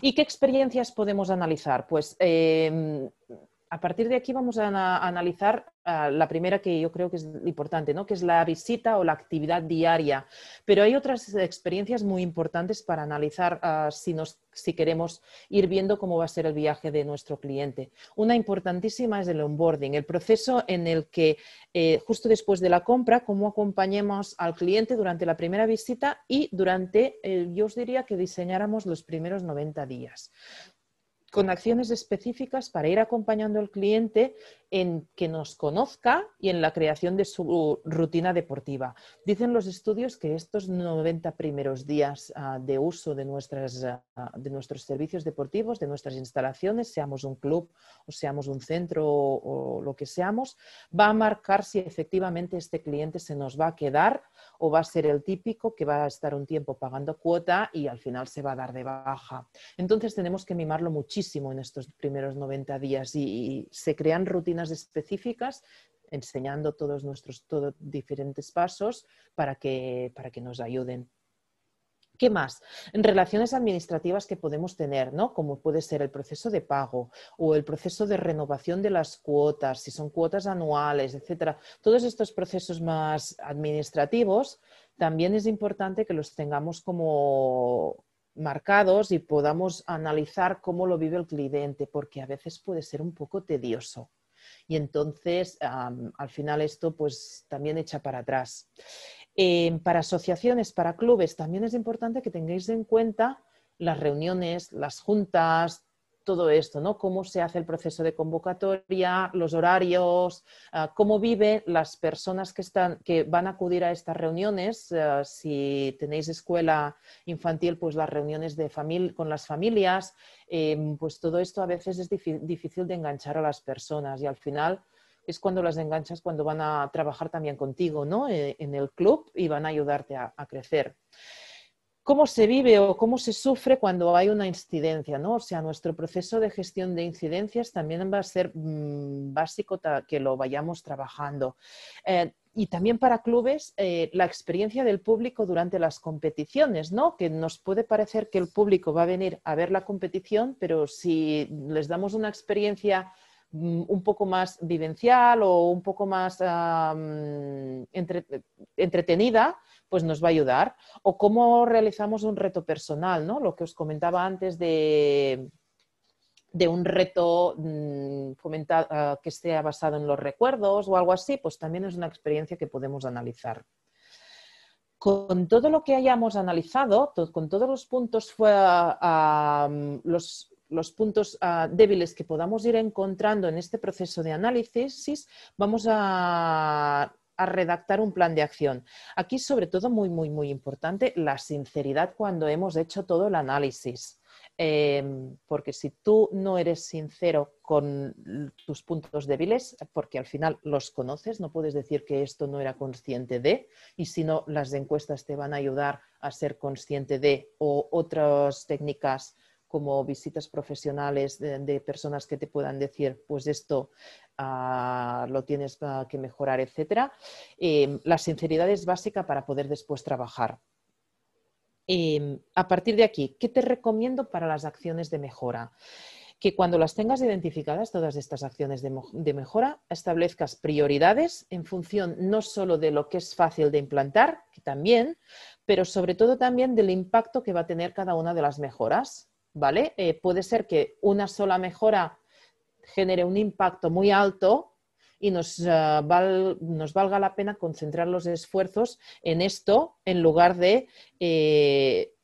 ¿Y qué experiencias podemos analizar? Pues em, a partir de aquí vamos a, analizar ah, la primera que yo creo que es importante, ¿no? que es la visita o la actividad diaria. Pero hay otras experiencias muy importantes para analizar ah, si, queremos ir viendo cómo va a ser el viaje de nuestro cliente. Una importantísima es el onboarding, el proceso en el que eh, justo después de la compra, cómo acompañemos al cliente durante la primera visita y durante, yo os diría que diseñáramos los primeros 90 días con acciones específicas para ir acompañando al cliente en que nos conozca y en la creación de su rutina deportiva. Dicen los estudios que estos 90 primeros días ah, de uso de, nuestras, ah, de nuestros servicios deportivos, de nuestras instalaciones, seamos un club o seamos un centro o lo que seamos, va a marcar si efectivamente este cliente se nos va a quedar o va a ser el típico que va a estar un tiempo pagando cuota y al final se va a dar de baja. Entonces tenemos que mimarlo muchísimo en estos primeros 90 días y, se crean rutinas específicas enseñando todos nuestros diferentes pasos para que, para que nos ayuden. ¿Qué más? En relaciones administrativas que podemos tener, ¿no? Como puede ser el proceso de pago o el proceso de renovación de las cuotas, si son cuotas anuales, etcétera. Todos estos procesos más administrativos también es importante que los tengamos como marcados y podamos analizar cómo lo vive el cliente, porque a veces puede ser un poco tedioso. Y entonces, al final esto pues también echa para atrás. Em, para asociaciones, para clubes, también es importante que tengáis en cuenta las reuniones, las juntas, todo esto, ¿no? Cómo se hace el proceso de convocatoria, los horarios, ah, cómo viven las personas que, están, que van a acudir a estas reuniones. Ah, si tenéis escuela infantil, pues las reuniones de con las familias, em, pues todo esto a veces es difícil de enganchar a las personas y al final es cuando las enganchas, cuando van a trabajar también contigo ¿no? Eh, en el club y van a ayudarte a, crecer. ¿Cómo se vive o cómo se sufre cuando hay una incidencia? ¿no? O sea, nuestro proceso de gestión de incidencias también va a ser mm, básico que lo vayamos trabajando. Eh, y también para clubes, eh, la experiencia del público durante las competiciones, ¿no? Que nos puede parecer que el público va a venir a ver la competición, pero si les damos una experiencia Mm, un poco más vivencial o un poco más entretenida, pues nos va a ayudar. O cómo realizamos un reto personal, ¿no? Lo que os comentaba antes de, de un reto mm, ah, que esté basado en los recuerdos o algo así, pues también es una experiencia que podemos analizar. Con todo lo que hayamos analizado, con todos los puntos, fue, los los puntos ah, débiles que podamos ir encontrando en este proceso de análisis, vamos a, a redactar un plan de acción. Aquí, sobre todo, muy, muy, muy importante, la sinceridad cuando hemos hecho todo el análisis. Em, porque si tú no eres sincero con tus puntos débiles, porque al final los conoces, no puedes decir que esto no era consciente de, y si no, las encuestas te van a ayudar a ser consciente de, o otras técnicas como visitas profesionales de, personas que te puedan decir, pues esto ah, lo tienes que mejorar, etc. Em, la sinceridad es básica para poder después trabajar. Em, a partir de aquí, ¿qué te recomiendo para las acciones de mejora? Que cuando las tengas identificadas, todas estas acciones de, mejora, establezcas prioridades en función no solo de lo que es fácil de implantar, que también, pero sobre todo también del impacto que va a tener cada una de las mejoras. ¿Vale? Eh, puede ser que una sola mejora genere un impacto muy alto y nos, eh, nos, valga la pena concentrar los esfuerzos en esto en lugar de eh,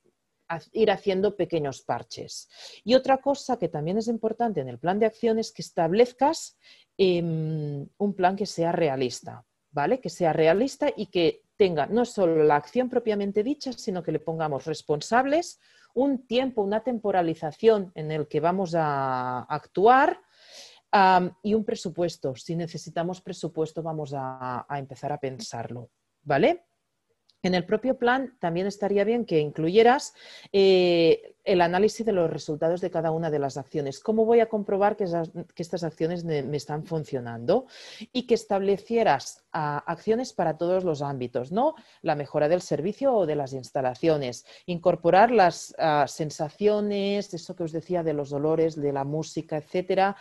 ir haciendo pequeños parches. Y otra cosa que también es importante en el plan de acción es que establezcas em, un plan que sea realista, ¿vale? Que sea realista y que tenga no solo la acción propiamente dicha, sino que le pongamos responsables, un tiempo, una temporalización en el que vamos a actuar y un presupuesto. Si necesitamos presupuesto, vamos a, empezar a pensarlo. ¿Vale? En el propio plan también estaría bien que incluyeras eh, el análisis de los resultados de cada una de las acciones. ¿Cómo voy a comprobar que, estas acciones me, están funcionando? Y que establecieras ah, acciones para todos los ámbitos, ¿no? La mejora del servicio o de las instalaciones, incorporar las ah, sensaciones, eso que os decía de los dolores, de la música, etcétera,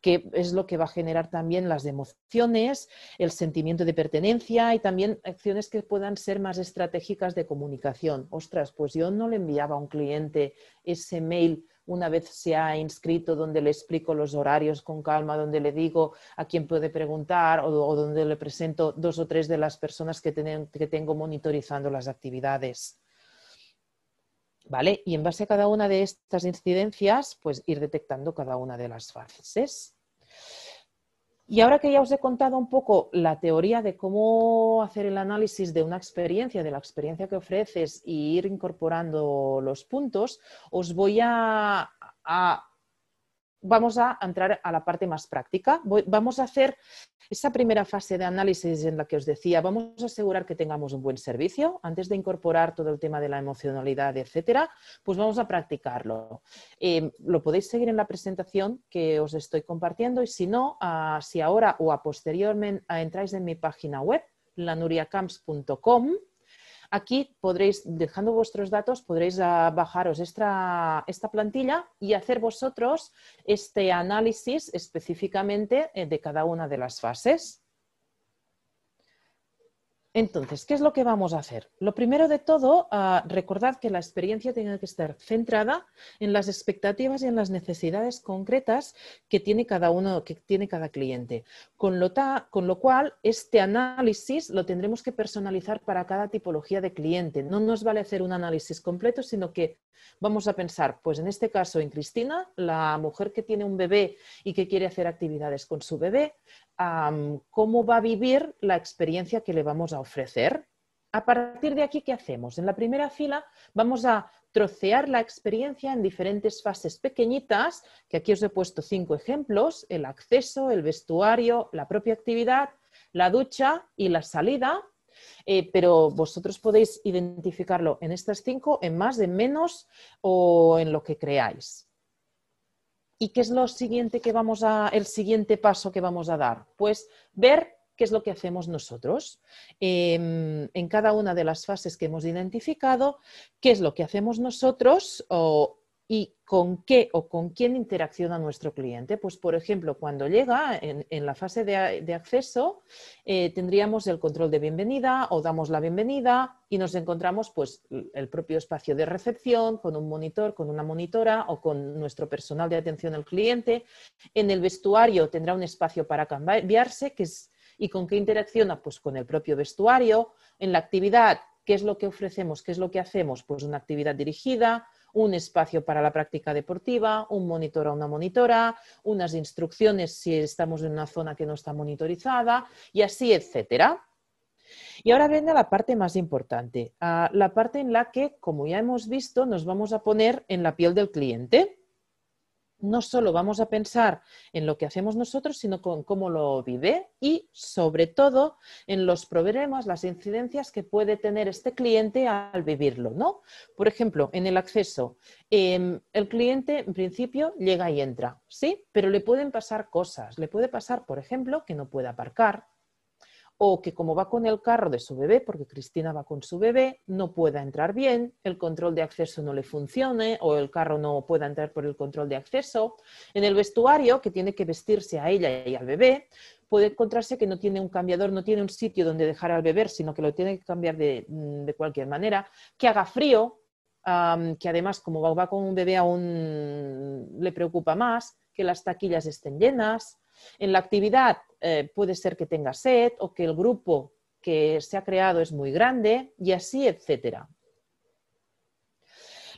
que es lo que va a generar también las emociones, el sentimiento de pertenencia y también acciones que puedan ser más estratégicas de comunicación. Ostras, pues yo no le enviaba a un cliente ese mail una vez se ha inscrito, donde le explico los horarios con calma, donde le digo a quién puede preguntar o, donde le presento dos o tres de las personas que, que tengo monitorizando las actividades. ¿Vale? Y en base a cada una de estas incidencias, pues ir detectando cada una de las fases. Y ahora que ya os he contado un poco la teoría de cómo hacer el análisis de una experiencia, de la experiencia que ofreces y ir incorporando los puntos, os voy a, a vamos a entrar a la parte más práctica. vamos a hacer esa primera fase de análisis en la que os decía, vamos a asegurar que tengamos un buen servicio antes de incorporar todo el tema de la emocionalidad, etcétera, pues vamos a practicarlo. Eh, lo podéis seguir en la presentación que os estoy compartiendo y si no, ah, si ahora o a posteriormente entráis en mi página web, lanuriacamps.com, Aquí podréis, dejando vuestros datos, podréis ah, bajaros esta, esta, plantilla y hacer vosotros este análisis específicamente eh, de cada una de las fases. Entonces, ¿qué es lo que vamos a hacer? Lo primero de todo, ah, recordad que la experiencia tiene que estar centrada en las expectativas y en las necesidades concretas que tiene cada uno, que tiene cada cliente. Con lo, con lo cual, este análisis lo tendremos que personalizar para cada tipología de cliente. No nos vale hacer un análisis completo, sino que vamos a pensar, pues en este caso en Cristina, la mujer que tiene un bebé y que quiere hacer actividades con su bebé, cómo va a vivir la experiencia que le vamos a ofrecer. A partir de aquí, ¿qué hacemos? En la primera fila vamos a trocear la experiencia en diferentes fases pequeñitas, que aquí os he puesto cinco ejemplos, el acceso, el vestuario, la propia actividad, la ducha y la salida, eh, pero vosotros podéis identificarlo en estas cinco, en más, en menos o en lo que creáis. ¿Y qué es lo siguiente que vamos a, el siguiente paso que vamos a dar? Pues ver qué es lo que hacemos nosotros em, en cada una de las fases que hemos identificado, qué es lo que hacemos nosotros o y con qué o con quién interacciona nuestro cliente. Pues, por ejemplo, cuando llega en, la fase de, acceso, eh, tendríamos el control de bienvenida o damos la bienvenida y nos encontramos pues, el propio espacio de recepción con un monitor, con una monitora o con nuestro personal de atención al cliente. En el vestuario tendrá un espacio para cambiarse que es, y con qué interacciona pues, con el propio vestuario. En la actividad, ¿qué es lo que ofrecemos? ¿Qué es lo que hacemos? Pues una actividad dirigida un espacio para la práctica deportiva, un monitor o una monitora, unas instrucciones si estamos en una zona que no está monitorizada y así, etcétera. Y ahora viene la parte más importante, ah, la parte en la que, como ya hemos visto, nos vamos a poner en la piel del cliente no solo vamos a pensar en lo que hacemos nosotros, sino con cómo lo vive y sobre todo en los problemas, las incidencias que puede tener este cliente al vivirlo, ¿no? Por ejemplo, en el acceso, em, el cliente en principio llega y entra, ¿sí? Pero le pueden pasar cosas. Le puede pasar, por ejemplo, que no puede aparcar, o que como va con el carro de su bebé, porque Cristina va con su bebé, no pueda entrar bien, el control de acceso no le funcione o el carro no pueda entrar por el control de acceso. En el vestuario, que tiene que vestirse a ella y al bebé, puede encontrarse que no tiene un cambiador, no tiene un sitio donde dejar al bebé, sino que lo tiene que cambiar de, mm, cualquier manera, que haga frío, que además como va con un bebé aún le preocupa más, que las taquillas estén llenas. En la actividad eh, puede ser que tenga sed o que el grupo que se ha creado es muy grande y así, etcétera.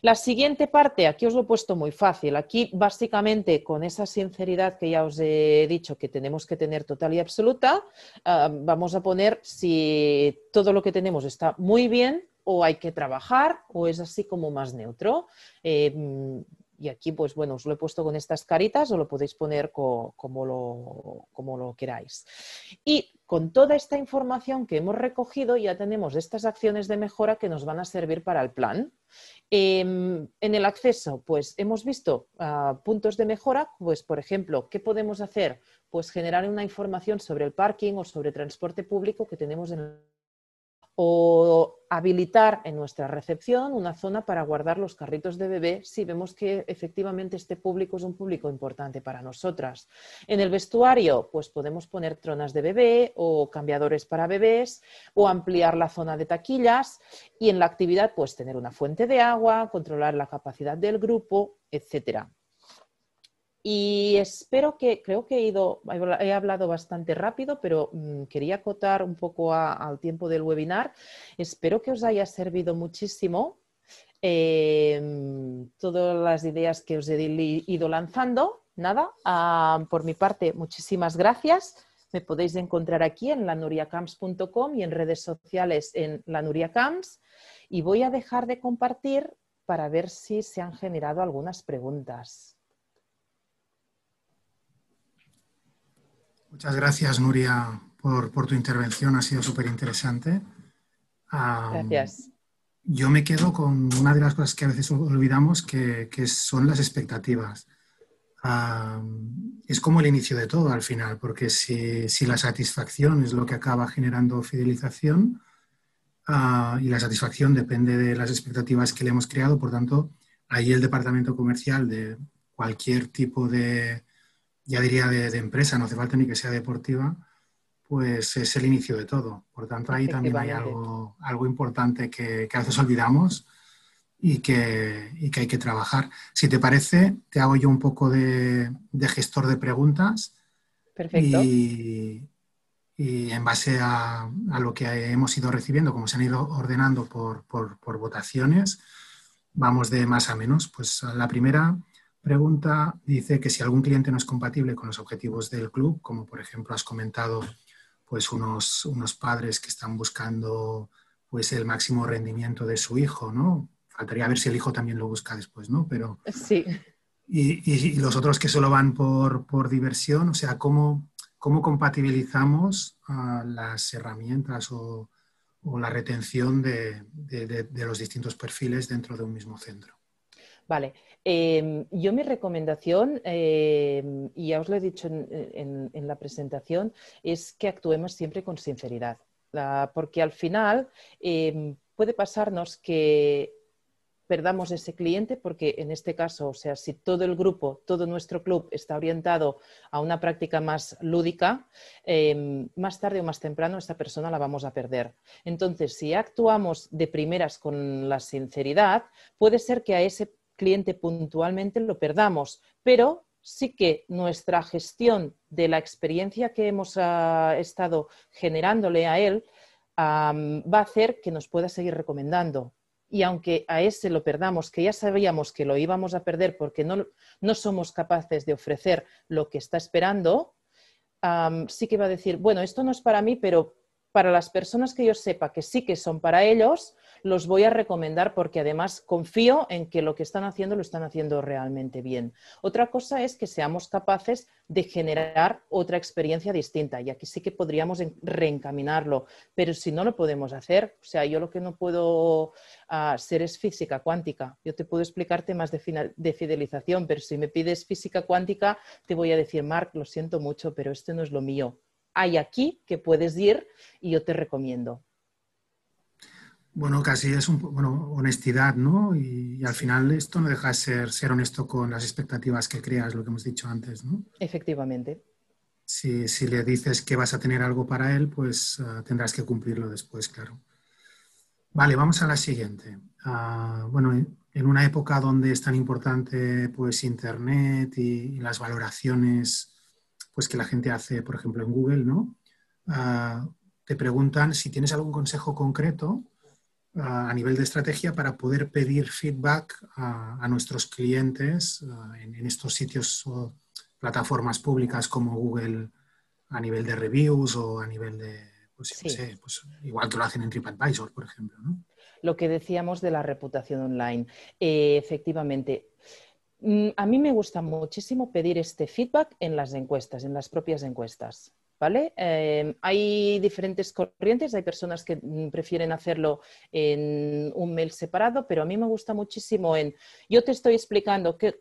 La siguiente parte, aquí os lo he puesto muy fácil. Aquí, básicamente, con esa sinceridad que ya os he dicho que tenemos que tener total y absoluta, ah, vamos a poner si todo lo que tenemos está muy bien o hay que trabajar o es así como más neutro. Eh, y aquí, pues bueno, os lo he puesto con estas caritas o lo podéis poner como, lo, como lo queráis. Y con toda esta información que hemos recogido, ya tenemos estas acciones de mejora que nos van a servir para el plan. Em, en el acceso, pues hemos visto ah, puntos de mejora, pues por ejemplo, ¿qué podemos hacer? Pues generar una información sobre el parking o sobre transporte público que tenemos en o habilitar en nuestra recepción una zona para guardar los carritos de bebé si vemos que efectivamente este público es un público importante para nosotras. En el vestuario, pues podemos poner tronas de bebé o cambiadores para bebés o ampliar la zona de taquillas y en la actividad, pues tener una fuente de agua, controlar la capacidad del grupo, etcétera. Y espero que, creo que he, ido, he hablado bastante rápido, pero mm, quería acotar un poco al tiempo del webinar. Espero que os haya servido muchísimo em, todas las ideas que os he ido lanzando. Nada, ah, por mi parte, muchísimas gracias. Me podéis encontrar aquí en lanuriacamps.com y en redes sociales en lanuriacamps. Y voy a dejar de compartir para ver si se han generado algunas preguntas. Muchas gracias, Nuria, por, tu intervención. Ha sido súper interesante. gracias. Yo me quedo con una de las cosas que a veces olvidamos, que, son las expectativas. es como el inicio de todo al final, porque si, la satisfacción es lo que acaba generando fidelización, ah, y la satisfacción depende de las expectativas que le hemos creado, por tanto, ahí el departamento comercial de cualquier tipo de, ya diría de, empresa, no hace falta ni que sea deportiva, pues es el inicio de todo. Por tanto, ahí también hay algo, algo importante que, que, a veces olvidamos y que, y que, hay que trabajar. Si te parece, te hago yo un poco de, de gestor de preguntas. Perfecto. Y, y en base a, a, lo que hemos ido recibiendo, como se han ido ordenando por, por, por votaciones, vamos de más a menos. Pues la primera pregunta dice que si algún cliente no es compatible con los objetivos del club, como por ejemplo has comentado, pues unos, unos padres que están buscando pues el máximo rendimiento de su hijo, ¿no? Faltaría ver si el hijo también lo busca después, ¿no? Pero... Sí. Y, los otros que solo van por, por diversión, o sea, ¿cómo, cómo compatibilizamos ah, las herramientas o, o la retención de, de, de los distintos perfiles dentro de un mismo centro? Vale, em, yo mi recomendación, em, y ya os lo he dicho en, la presentación, es que actuemos siempre con sinceridad, porque al final em, puede pasarnos que perdamos ese cliente porque en este caso, o sea, si todo el grupo, todo nuestro club está orientado a una práctica más lúdica, más tarde o más temprano esta persona la vamos a perder. Entonces, si actuamos de primeras con la sinceridad, puede ser que a ese cliente puntualmente lo perdamos, pero sí que nuestra gestión de la experiencia que hemos ah, estado generándole a él va a hacer que nos pueda seguir recomendando. Y aunque a ese lo perdamos, que ya sabíamos que lo íbamos a perder porque no, no somos capaces de ofrecer lo que está esperando, sí que va a decir, bueno, esto no es para mí, pero para las personas que yo sepa que sí que son para ellos, los voy a recomendar porque además confío en que lo que están haciendo lo están haciendo realmente bien. Otra cosa es que seamos capaces de generar otra experiencia distinta y aquí sí que podríamos reencaminarlo, pero si no lo podemos hacer, o sea, yo lo que no puedo hacer es física cuántica. Yo te puedo explicar temas de, de fidelización, pero si me pides física cuántica, te voy a decir, Marc, lo siento mucho, pero esto no es lo mío hay aquí que puedes ir y yo te recomiendo. Bueno, casi es un, bueno, honestidad, ¿no? Y, al final esto no deja de ser, ser honesto con las expectativas que creas, lo que hemos dicho antes, ¿no? Efectivamente. Si, si le dices que vas a tener algo para él, pues ah, tendrás que cumplirlo después, claro. Vale, vamos a la siguiente. Ah, bueno, en una época donde es tan importante pues Internet y las valoraciones pues que la gente hace, por ejemplo, en Google, ¿no? Ah, te preguntan si tienes algún consejo concreto a nivel de estrategia para poder pedir feedback a, nuestros clientes ah, en, estos sitios o plataformas públicas como Google a nivel de reviews o a nivel de, pues, pues igual que lo hacen en TripAdvisor, por ejemplo, ¿no? Lo que decíamos de la reputación online. Eh, efectivamente, Mm, a mí me gusta muchísimo pedir este feedback en las encuestas, en las propias encuestas. ¿Vale? Em, hay diferentes corrientes, hay personas que mm, prefieren hacerlo en un mail separado, pero a mí me gusta muchísimo en yo te estoy explicando qué,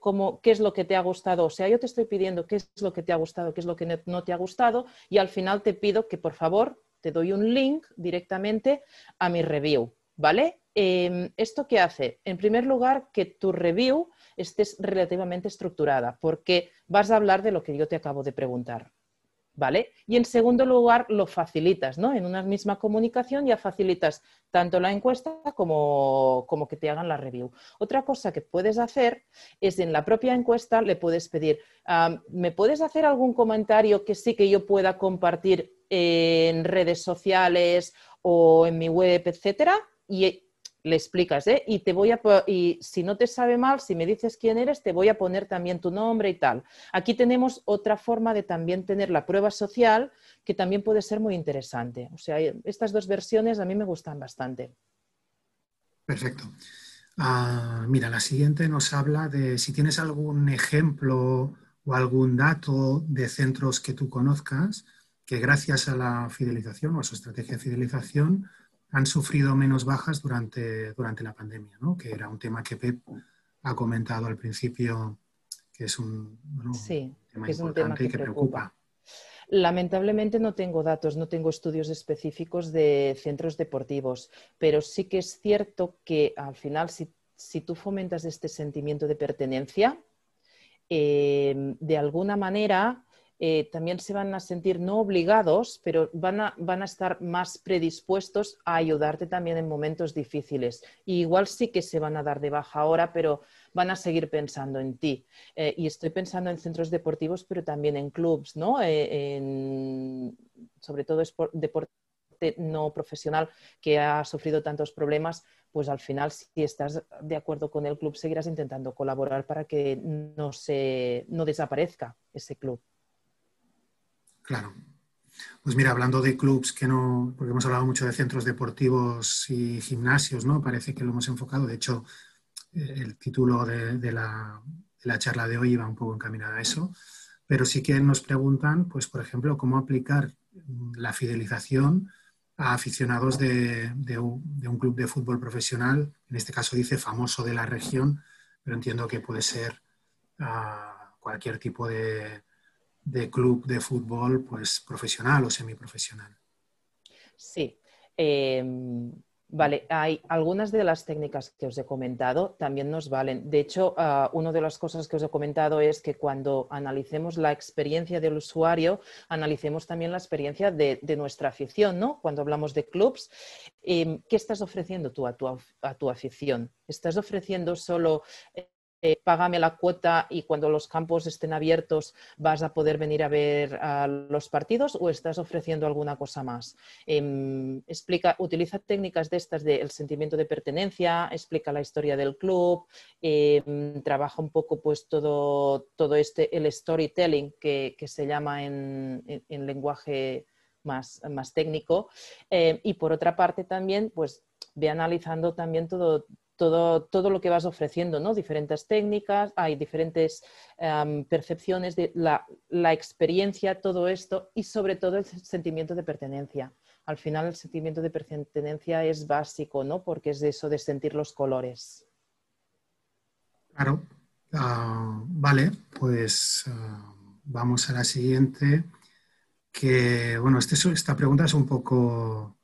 es lo que te ha gustado, o sea, yo te estoy pidiendo qué es lo que te ha gustado, qué es lo que no te ha gustado, y al final te pido que por favor te doy un link directamente a mi review, ¿vale? Em, ¿Esto qué hace? En primer lugar, que tu review estés relativamente estructurada, porque vas a hablar de lo que yo te acabo de preguntar. ¿Vale? Y en segundo lugar, lo facilitas, ¿no? En una misma comunicación ya facilitas tanto la encuesta como, que te hagan la review. Otra cosa que puedes hacer es en la propia encuesta le puedes pedir, ¿me puedes hacer algún comentario que sí que yo pueda compartir en redes sociales o en mi web, etcétera? Le explicas, ¿eh? Y te voy a y si no te sabe mal, si me dices quién eres, te voy a poner también tu nombre y tal. Aquí tenemos otra forma de también tener la prueba social que también puede ser muy interesante. O sea, estas dos versiones a mí me gustan bastante. Perfecto. Ah, mira, la siguiente nos habla de si tienes algún ejemplo o algún dato de centros que tú conozcas que gracias a la fidelización o a su estrategia de fidelización han sufrido menos bajas durante, durante la pandemia, ¿no? que era un tema que Pep ha comentado al principio, que es un, tema importante y que preocupa. Lamentablemente no tengo datos, no tengo estudios específicos de centros deportivos, pero sí que es cierto que al final si, si tú fomentas este sentimiento de pertenencia, eh, de alguna manera eh, también se van a sentir no obligados, pero van a, estar más predispuestos a ayudarte también en momentos difíciles. Igual sí que se van a dar de baja ahora, pero van a seguir pensando en ti. Eh, y estoy pensando en centros deportivos, pero también en clubs, ¿no? Eh, sobre todo deporte no profesional que ha sufrido tantos problemas, pues al final, si estás de acuerdo con el club, seguirás intentando colaborar para que no, se, no desaparezca ese club. Claro. Pues mira, hablando de clubs que no, porque hemos hablado mucho de centros deportivos y gimnasios, ¿no? Parece que lo hemos enfocado. De hecho, eh, el título de, la, charla de hoy iba un poco encaminado a eso. Pero sí que nos preguntan, pues, por ejemplo, cómo aplicar la fidelización a aficionados de, un, club de fútbol profesional, en este caso dice famoso de la región, pero entiendo que puede ser ah, cualquier tipo de, de club de fútbol pues profesional o semiprofesional. Sí. Em, vale, hay algunas de las técnicas que os he comentado también nos valen. De hecho, uh, una de las cosas que os he comentado es que cuando analicemos la experiencia del usuario, analicemos también la experiencia de, nuestra afición, ¿no? Cuando hablamos de clubs, em, ¿qué estás ofreciendo tú a tu, a tu afición? ¿Estás ofreciendo solo eh, págame la cuota y cuando los campos estén abiertos vas a poder venir a ver los partidos o estás ofreciendo alguna cosa más. Em, explica, utiliza técnicas de estas del sentimiento de pertenencia, explica la historia del club, em, trabaja un poco pues todo, todo este, el storytelling que, se llama en, lenguaje más, más técnico. Eh, y por otra parte también, pues ve analizando también todo, todo, todo, lo que vas ofreciendo, ¿no? Diferentes técnicas, hay diferentes percepciones de la, la, experiencia, todo esto y sobre todo el sentimiento de pertenencia. Al final el sentimiento de pertenencia es básico, ¿no? Porque es eso de sentir los colores. Claro. Ah, vale, pues ah, vamos a la siguiente. Que, bueno, este, esta pregunta es un poco,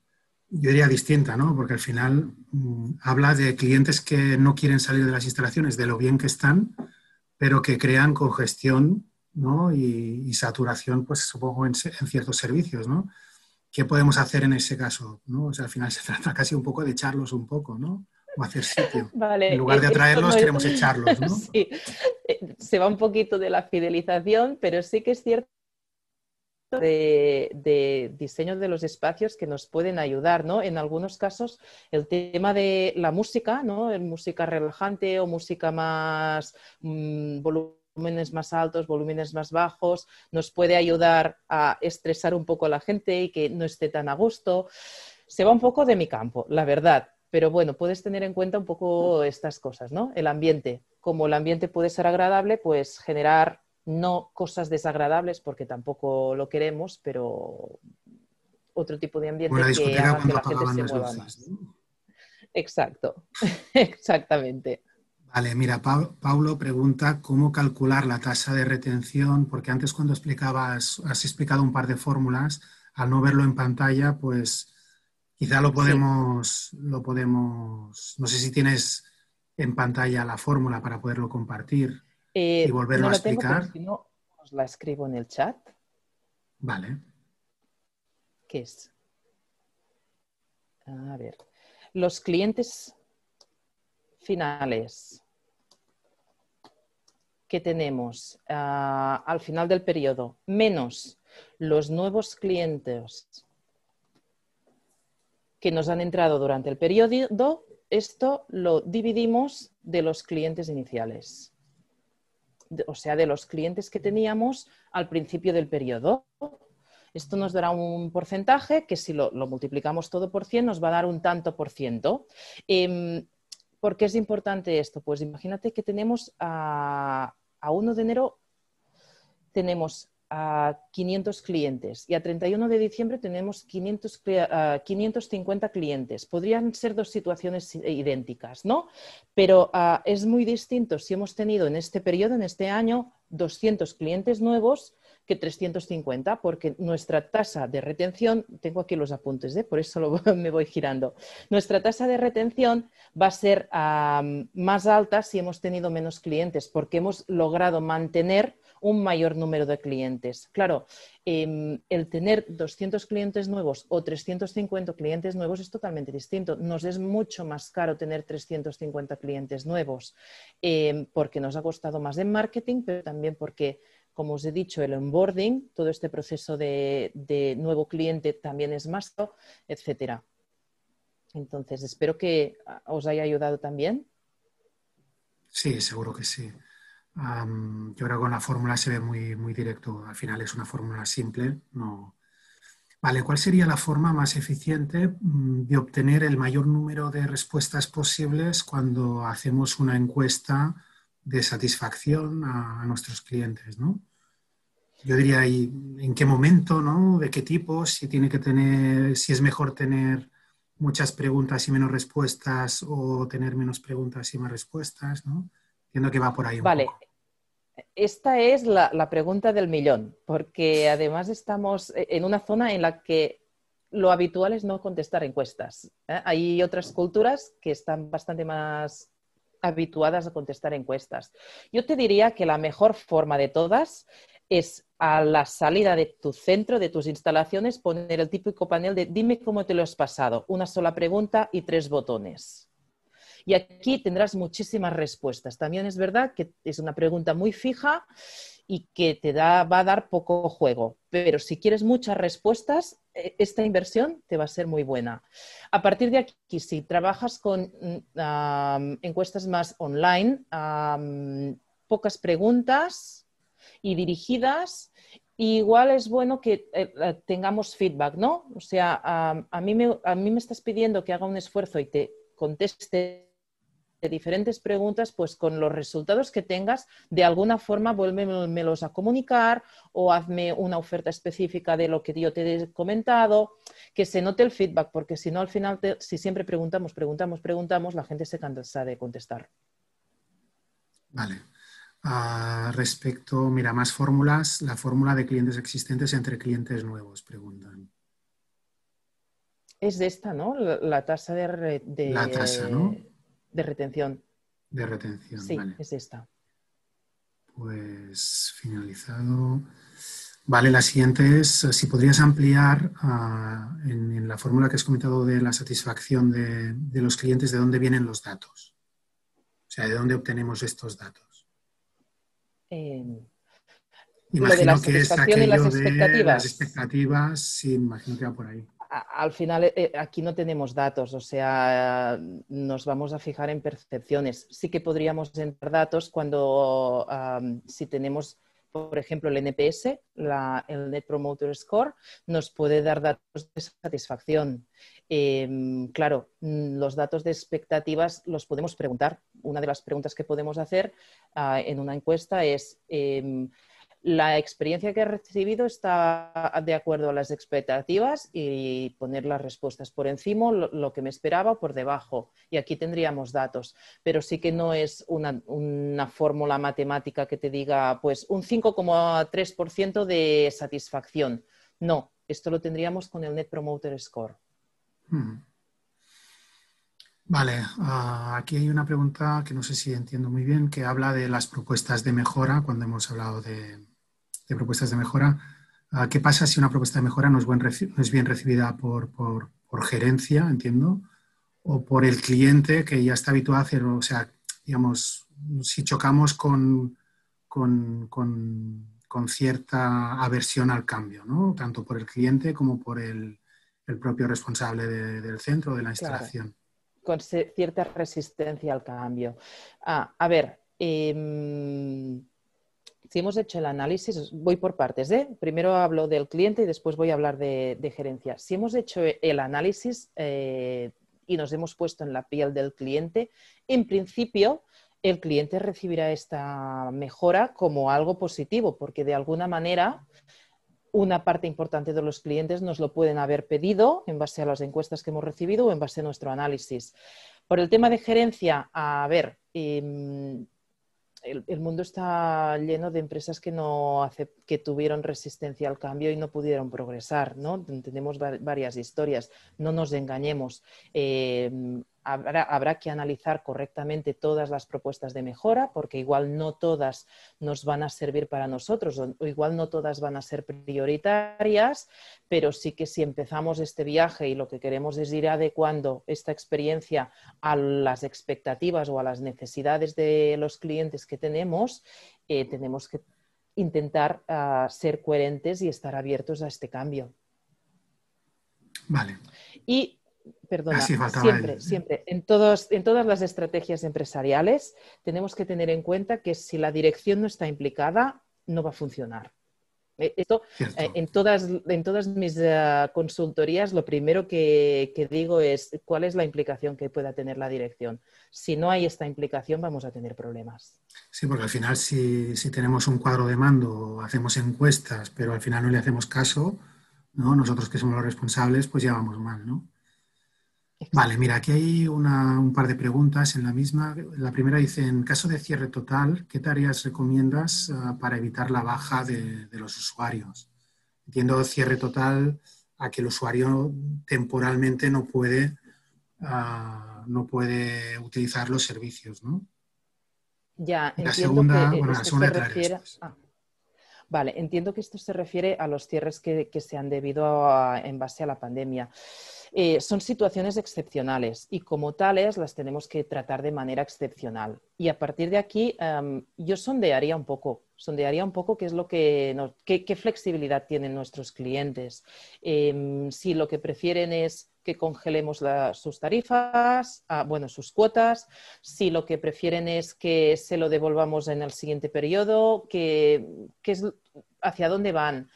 yo diría, distinta, ¿no? Porque al final mm, habla de clientes que no quieren salir de las instalaciones, de lo bien que están, pero que crean congestión ¿no? y, saturación, pues supongo, en, en, ciertos servicios, ¿no? ¿Qué podemos hacer en ese caso? ¿no? O sea, al final (laughs) se trata casi un poco de echarlos un poco, ¿no? o hacer sitio. (laughs) en lugar de atraerlos, queremos echarlos, ¿no? (laughs) Sí. Eh, se va un poquito de la fidelización, pero sí que es cierto de, diseño de los espacios que nos pueden ayudar, ¿no? En algunos casos, el tema de la música, ¿no? En música relajante o música más mm, volúmenes más altos, volúmenes más bajos, nos puede ayudar a estresar un poco a la gente y que no esté tan a gusto. Se va un poco de mi campo, la verdad, pero bueno, puedes tener en cuenta un poco estas cosas, ¿no? El ambiente. Como el ambiente puede ser agradable, pues generar no cosas desagradables, porque tampoco lo queremos, pero otro tipo de ambiente que haga que la gente se mueva más. Exacto, (laughs) exactamente. Vale, mira, Paulo pregunta cómo calcular la tasa de retención, porque antes cuando explicabas, has explicado un par de fórmulas, al no verlo en pantalla, pues Quizá lo podemos, lo podemos, no sé si tienes en pantalla la fórmula para poderlo compartir y eh, volverlo a explicar. si no, os la escribo en el chat. Vale. ¿Qué es? A ver, los clientes finales que tenemos ah, al final del periodo menos los nuevos clientes que nos han entrado durante el periodo, esto lo dividimos de los clientes iniciales, o sea, de los clientes que teníamos al principio del periodo. Esto nos dará un porcentaje que si lo, multiplicamos todo por 100 nos va a dar un tanto por ciento. Em, ¿Por qué es importante esto? Pues imagínate que tenemos a, a 1 de enero tenemos a 500 clientes y a 31 de diciembre tenemos 500, 550 clientes. Podrían ser dos situaciones idénticas, ¿no? Pero ah, es muy distinto si hemos tenido en este periodo, en este año, 200 clientes nuevos que 350, porque nuestra tasa de retención, tengo aquí los apuntes, ¿eh? por eso (laughs) me voy girando, nuestra tasa de retención va a ser más alta si hemos tenido menos clientes, porque hemos logrado mantener un mayor número de clientes. Claro, em, el tener 200 clientes nuevos o 350 clientes nuevos es totalmente distinto. Nos es mucho más caro tener 350 clientes nuevos em, porque nos ha costado más en marketing, pero también porque como os he dicho, el onboarding, todo este proceso de, de nuevo cliente también es más etcétera. Entonces, espero que os haya ayudado también. Sí, seguro que sí yo creo que con la fórmula se ve muy, muy directo. Al final es una fórmula simple. No. Vale, ¿cuál sería la forma más eficiente mm, de obtener el mayor número de respuestas posibles cuando hacemos una encuesta de satisfacción a, nuestros clientes? ¿no? Yo diría, ¿y ¿en qué momento? ¿no? ¿De qué tipo? Si tiene que tener, si es mejor tener muchas preguntas y menos respuestas o tener menos preguntas y más respuestas, ¿no? Entiendo que va por ahí. Un vale, esta es la, pregunta del millón, porque además estamos en una zona en la que lo habitual es no contestar encuestas. ¿eh? Hay otras culturas que están bastante más habituadas a contestar encuestas. Yo te diría que la mejor forma de todas es a la salida de tu centro, de tus instalaciones, poner el típico panel de dime cómo te lo has pasado, una sola pregunta y tres botones. Y aquí tendrás muchísimas respuestas. También es verdad que es una pregunta muy fija y que te da, va a dar poco juego. Pero si quieres muchas respuestas, e, esta inversión te va a ser muy buena. A partir de aquí, si trabajas con mm, encuestas más online, pocas preguntas y dirigidas igual es bueno que eh, eh, tengamos feedback, ¿no? O sea, a, mí me, a mí me estás pidiendo que haga un esfuerzo y te conteste diferentes preguntas, pues con los resultados que tengas, de alguna forma vuélvemelos a comunicar o hazme una oferta específica de lo que yo te he comentado, que se note el feedback, porque si no, al final, si siempre preguntamos, preguntamos, preguntamos, la gente se cansa de contestar. Vale. Ah, respecto, mira, más fórmulas, la fórmula de clientes existentes entre clientes nuevos, preguntan. Es de esta, ¿no? La, tasa de, de, la tasa, ¿no? De retención. De retención, sí, es esta. Pues finalizado. Vale, la siguiente es si podrías ampliar ah, en, la fórmula que has comentado de la satisfacción de, los clientes, de dónde vienen los datos. O sea, de dónde obtenemos estos datos. Eh, imagino que es aquello las expectativas. de las expectativas, sí, imagino que va por ahí al final eh, eh, aquí no tenemos datos, o sea, nos vamos a fijar en percepciones. Sí que podríamos entrar datos cuando, si tenemos, por ejemplo, el NPS, el Net Promoter Score, nos puede dar datos de satisfacción. Em, claro, los datos de expectativas los podemos preguntar. Una de las preguntas que podemos hacer ah, en una encuesta es em, la experiencia que he recibido está de acuerdo a las expectativas y poner las respuestas por encima, lo, que me esperaba, por debajo. Y aquí tendríamos datos, pero sí que no es una, fórmula matemática que te diga pues un 5,3% de satisfacción. No, esto lo tendríamos con el Net Promoter Score. Hmm. Vale, ah, aquí hay una pregunta que no sé si entiendo muy bien, que habla de las propuestas de mejora cuando hemos hablado de, de propuestas de mejora. Ah, ¿Qué pasa si una propuesta de mejora no es, bien recibida por, gerencia, entiendo, o por el cliente que ya está habituado a hacerlo? O sea, digamos, si chocamos con, con, cierta aversión al cambio, ¿no? tanto por el cliente como por el, propio responsable del centro, de la instalación. Con cierta resistencia al cambio. Ah, a ver, em, si hemos hecho el análisis, voy por partes, ¿eh? primero hablo del cliente y después voy a hablar de, gerencia. Si hemos hecho el análisis eh, y nos hemos puesto en la piel del cliente, en principio el cliente recibirá esta mejora como algo positivo, porque de alguna manera una parte importante de los clientes nos lo pueden haber pedido en base a las encuestas que hemos recibido o en base a nuestro análisis. Por el tema de gerencia, a ver, em, el, mundo está lleno de empresas que, no que tuvieron resistencia al cambio y no pudieron progresar, ¿no? Tenemos varias historias, no nos engañemos. Eh, habrá, que analizar correctamente todas las propuestas de mejora, porque igual no todas nos van a servir para nosotros, o igual no todas van a ser prioritarias, pero sí que si empezamos este viaje y lo que queremos es ir adecuando esta experiencia a las expectativas o a las necesidades de los clientes que tenemos, eh, tenemos que intentar ah, ser coherentes y estar abiertos a este cambio. Vale. Y perdona, siempre, siempre, en, todos, en todas las estrategias empresariales tenemos que tener en cuenta que si la dirección no está implicada, no va a funcionar. Eh, esto, eh, en, todas, en todas mis eh, consultorías, lo primero que, digo es cuál es la implicación que pueda tener la dirección. Si no hay esta implicación, vamos a tener problemas. Sí, porque al final, si, si tenemos un cuadro de mando, hacemos encuestas, pero al final no le hacemos caso, ¿no? nosotros que somos los responsables, pues ya vamos mal, ¿no? Vale, mira, aquí hay un par de preguntas en la misma. La primera dice, en caso de cierre total, ¿qué tareas recomiendas ah, para evitar la baja de, los usuarios? Entiendo cierre total a que el usuario temporalmente no puede, ah, no puede utilizar los servicios, ¿no? Ya, la segunda, bueno, la segunda se refiere... Ah, vale, entiendo que esto se refiere a los cierres que, se han debido en base a la pandemia. Eh, son situaciones excepcionales y como tales las tenemos que tratar de manera excepcional. Y a partir de aquí em, yo sondearía un poco, sondearía un poco qué es lo que, qué, flexibilidad tienen nuestros clientes. Em, si lo que prefieren es que congelemos sus tarifas, ah, bueno, sus cuotas, si lo que prefieren es que se lo devolvamos en el siguiente periodo, que, hacia dónde van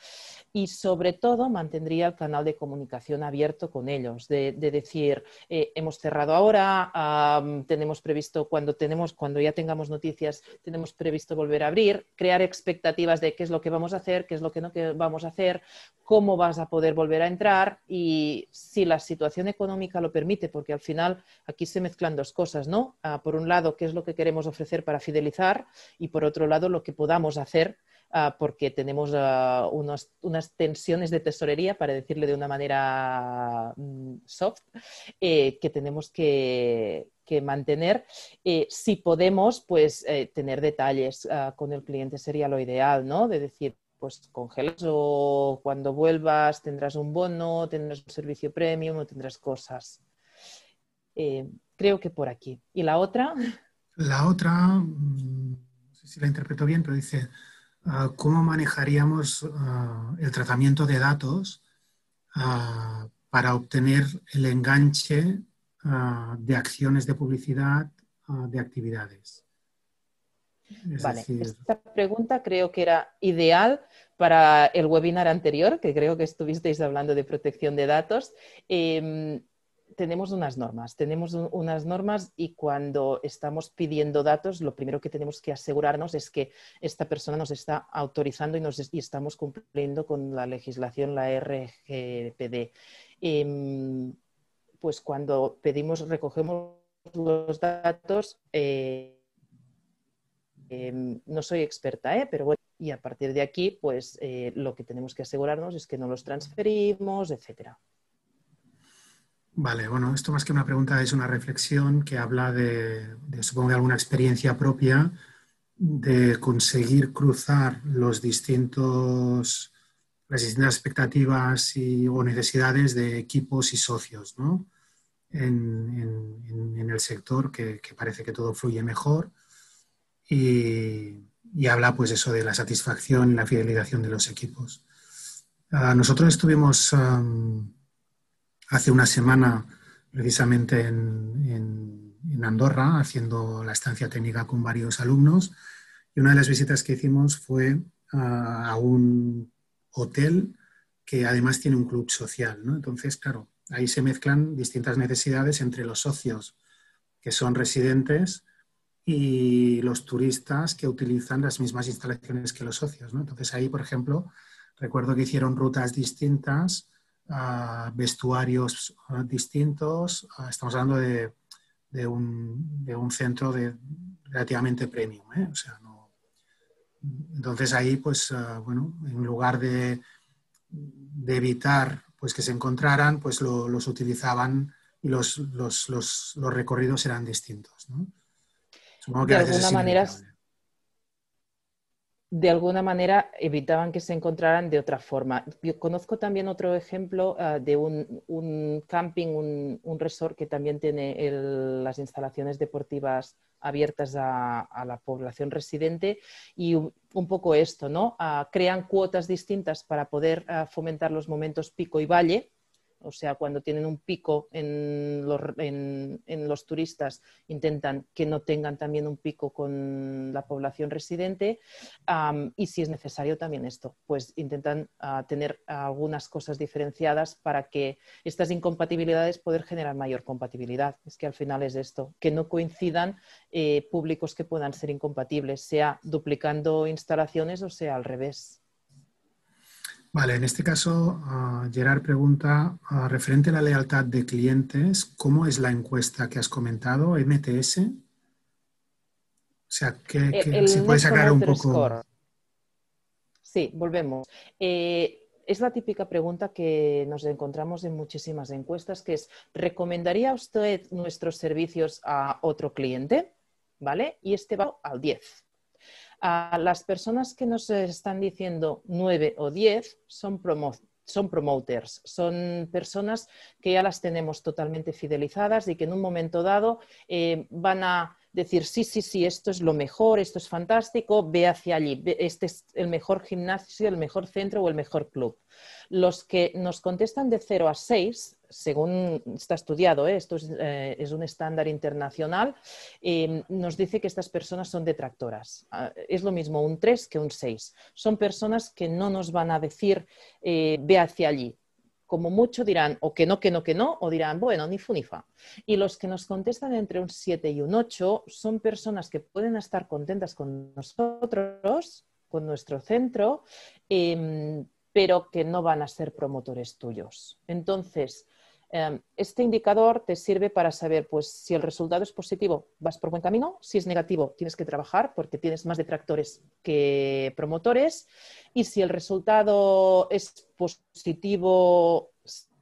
y sobre todo mantendría el canal de comunicación abierto con ellos, de, decir, eh, hemos cerrado ahora, tenemos previsto, cuando, tenemos, cuando ya tengamos noticias, tenemos previsto volver a abrir, crear expectativas de qué es lo que vamos a hacer, qué es lo que no vamos a hacer, cómo vas a poder volver a entrar y si la situación económica lo permite, porque al final aquí se mezclan dos cosas, ¿no? Ah, por un lado, qué es lo que queremos ofrecer para fidelizar y por otro lado, lo que podamos hacer Ah, porque tenemos ah, unas tensiones de tesorería, para decirle de una manera mm, soft, eh, que tenemos que, mantener. Eh, si podemos, pues eh, tener detalles ah, con el cliente sería lo ideal, ¿no? De decir, pues congelas o cuando vuelvas tendrás un bono, tendrás un servicio premium o tendrás cosas. creo que por aquí. ¿Y la otra? La otra, mm, no sé si la interpreto bien, pero dice, Ah, cómo manejaríamos ah, el tratamiento de datos ah, para obtener el enganche de acciones de publicidad de actividades. vale, esta pregunta creo que era ideal para el webinar anterior, que creo que estuvisteis hablando de protección de datos. Em, tenemos unas normas, tenemos unas normas y cuando estamos pidiendo datos, lo primero que tenemos que asegurarnos es que esta persona nos está autorizando y, estamos cumpliendo con la legislación, la RGPD. Em, pues cuando pedimos, recogemos los datos, eh, em, no soy experta, ¿eh? pero bueno, y a partir de aquí, pues eh, lo que tenemos que asegurarnos es que no los transferimos, etcétera. Vale, bueno, esto más que una pregunta es una reflexión que habla de, supongo, de alguna experiencia propia de conseguir cruzar los distintos, las distintas expectativas y, o necesidades de equipos y socios ¿no? en, el sector, que, parece que todo fluye mejor. Y, habla pues eso de la satisfacción y la fidelización de los equipos. Ah, nosotros estuvimos hace una semana precisamente en, Andorra haciendo la estancia técnica con varios alumnos y una de las visitas que hicimos fue a, un hotel que además tiene un club social. Entonces, claro, ahí se mezclan distintas necesidades entre los socios que son residentes y los turistas que utilizan las mismas instalaciones que los socios. Entonces ahí, por ejemplo, recuerdo que hicieron rutas distintas vestuarios distintos. estamos hablando de, de, un, de, un, centro de, relativamente premium. ¿eh? O sea, no... Entonces ahí, pues, bueno, en lugar de, de, evitar pues, que se encontraran, pues los utilizaban y los, los, los, los recorridos eran distintos. ¿no? Supongo que de alguna manera de alguna manera evitaban que se encontraran de otra forma. Yo conozco también otro ejemplo ah, de un, camping, un, resort que también tiene las instalaciones deportivas abiertas a, la población residente y un, poco esto, ¿no? Ah, crean cuotas distintas para poder ah, fomentar los momentos pico y valle o sea, cuando tienen un pico en los, turistas, intentan que no tengan también un pico con la población residente. y si es necesario también esto, pues intentan ah, tener algunas cosas diferenciadas para que estas incompatibilidades poder generar mayor compatibilidad. Es que al final es esto, que no coincidan eh, públicos que puedan ser incompatibles, sea duplicando instalaciones o sea al revés. Vale, en este caso, uh, Gerard pregunta, uh, referente a la lealtad de clientes, ¿cómo es la encuesta que has comentado, MTS? O sea, que, si puedes sacar un poco... Sí, volvemos. Eh, es la típica pregunta que nos encontramos en muchísimas encuestas, que es, ¿recomendaría usted nuestros servicios a otro cliente? ¿Vale? Y este va al 10. A las personas que nos están diciendo 9 o 10 son, son promoters, son personas que ya las tenemos totalmente fidelizadas y que en un momento dado eh, van a decir, sí, sí, sí, esto es lo mejor, esto es fantástico, ve hacia allí, este es el mejor gimnasio, el mejor centro o el mejor club. Los que nos contestan de 0 a 6 según está estudiado, ¿eh? esto eh, es, un estándar internacional, em, nos dice que estas personas son detractoras. Ah, es lo mismo un 3 que un 6. Son personas que no nos van a decir eh, ve hacia allí. Como mucho dirán o que no, que no, que no, o dirán, bueno, ni fu fa. Y los que nos contestan entre un 7 y un 8 son personas que pueden estar contentas con nosotros, con nuestro centro, em, pero que no van a ser promotores tuyos. Entonces, este indicador te sirve para saber, pues, si el resultado es positivo, vas por buen camino, si es negativo, tienes que trabajar porque tienes más detractores que promotores, y si el resultado es positivo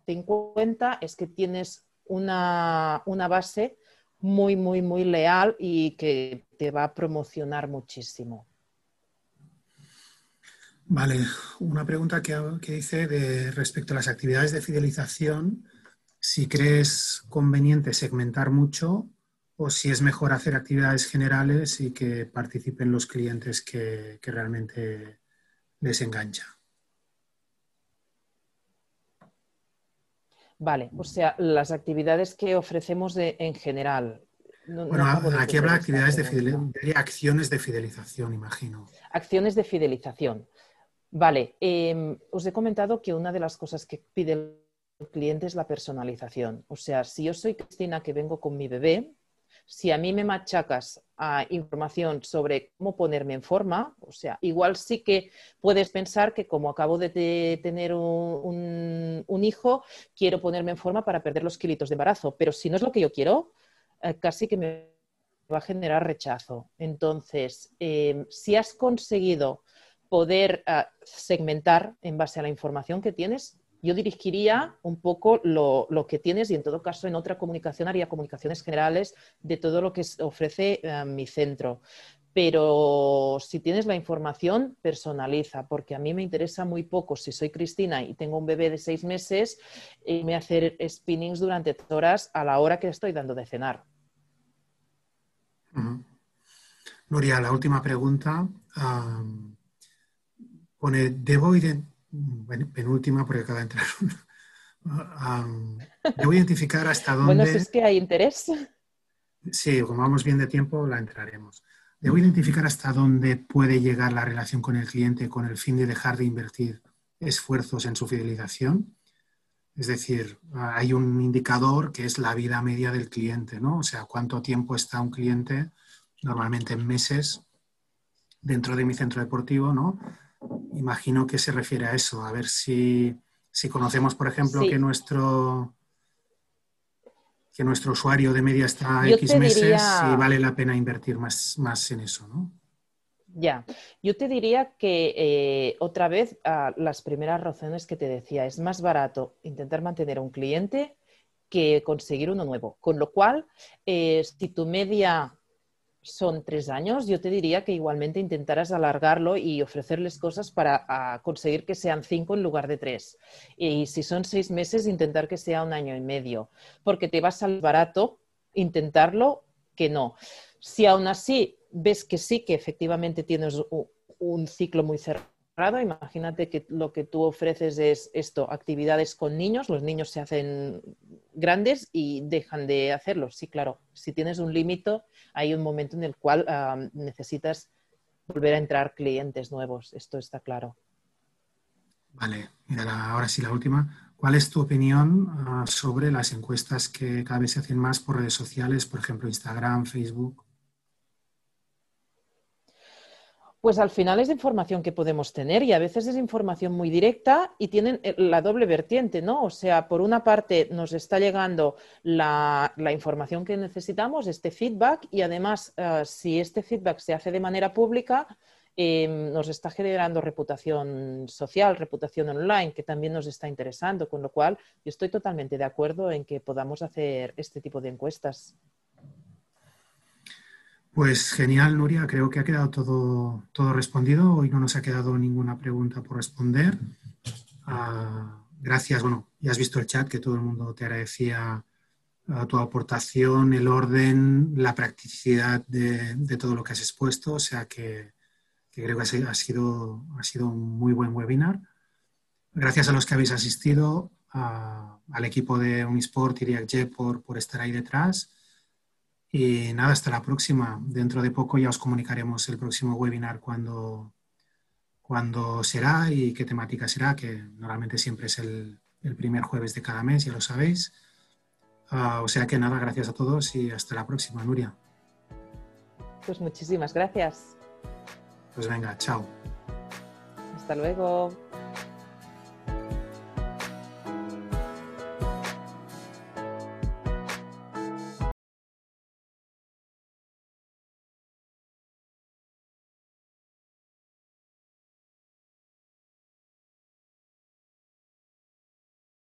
50, es que tienes una, una base muy, muy, muy leal y que te va a promocionar muchísimo. Vale, una pregunta que, dice de respecto a las actividades de fidelización, si crees conveniente segmentar mucho o si es mejor hacer actividades generales y que participen los clientes que, realmente les engancha. Vale, o sea, las actividades que ofrecemos en general. bueno, aquí habla de actividades de, de acciones de fidelización, imagino. Acciones de fidelización. Vale, em, os he comentado que una de las cosas que pide cliente es la personalización. O sea, si yo soy Cristina que vengo con mi bebé, si a mí me machacas a información sobre cómo ponerme en forma, o sea, igual sí que puedes pensar que como acabo de tener un, hijo, quiero ponerme en forma para perder los kilitos de embarazo, pero si no es lo que yo quiero, eh, casi que me va a generar rechazo. Entonces, em, si has conseguido poder ah, segmentar en base a la información que tienes, yo dirigiría un poco lo, que tienes y en todo caso en otra comunicación haría comunicaciones generales de todo lo que ofrece ah, mi centro. Pero si tienes la información, personaliza, porque a mí me interesa muy poco si soy Cristina y tengo un bebé de seis meses, y me hacer spinnings durante horas a la hora que estoy dando de cenar. Nuria, la última pregunta pone, debo penúltima porque acaba de entrar debo identificar hasta dónde... (laughs) Bueno, si es que hay interés. Sí, como vamos bien de tiempo, la entraremos. Debo identificar hasta dónde puede llegar la relación con el cliente con el fin de dejar de invertir esfuerzos en su fidelización. Es decir, hay un indicador que es la vida media del cliente, ¿no? O sea, cuánto tiempo está un cliente, normalmente en meses, dentro de mi centro deportivo, ¿no? Imagino que se refiere a eso, a ver si, conocemos, por ejemplo, que nuestro que nuestro usuario de media está a X meses y vale la pena invertir más, más en eso, ¿no? Ya, yo te diría que eh, otra vez las primeras razones que te decía, es más barato intentar mantener a un cliente que conseguir uno nuevo. Con lo cual, eh, si tu media son tres años, yo te diría que igualmente intentarás alargarlo y ofrecerles cosas para conseguir que sean cinco en lugar de tres. Y si son seis meses, intentar que sea un año y medio, porque te vas al barato intentarlo que no. Si aún así ves que sí, que efectivamente tienes un ciclo muy cerrado, Imagínate que lo que tú ofreces es esto, actividades con niños, los niños se hacen grandes y dejan de hacerlo. Sí, claro, si tienes un límite, hay un momento en el cual necesitas volver a entrar clientes nuevos, esto está claro. Vale, mira, ahora sí la última. ¿Cuál es tu opinión ah, sobre las encuestas que cada vez se hacen más por redes sociales, por ejemplo Instagram, Facebook? Pues al final es información que podemos tener y a veces es información muy directa y tienen eh, la doble vertiente, ¿no? O sea, por una parte nos está llegando la, información que necesitamos, este feedback, y además eh, si este feedback se hace de manera pública, em, nos está generando reputación social, reputación online, que también nos está interesando, con lo cual yo estoy totalmente de acuerdo en que podamos hacer este tipo de encuestas. Pues genial, Nuria. Creo que ha quedado todo, todo respondido. Hoy no nos ha quedado ninguna pregunta por responder. Ah, gracias. Bueno, ya has visto el chat que todo el mundo te agradecía ah, tu aportación, el orden, la practicidad de, todo lo que has expuesto. O sea que, creo que ha sido, ha sido un muy buen webinar. Gracias a los que habéis asistido. al equipo de Unisport y React por, por estar ahí detrás. Y nada, hasta la próxima. Dentro de poco ya os comunicaremos el próximo webinar cuando, cuándo será y qué temática será, que normalmente siempre es el, primer jueves de cada mes, ya lo sabéis. Ah, o sea que nada, gracias a todos y hasta la próxima, Nuria. Pues muchísimas gracias. Pues venga, chao. Hasta luego.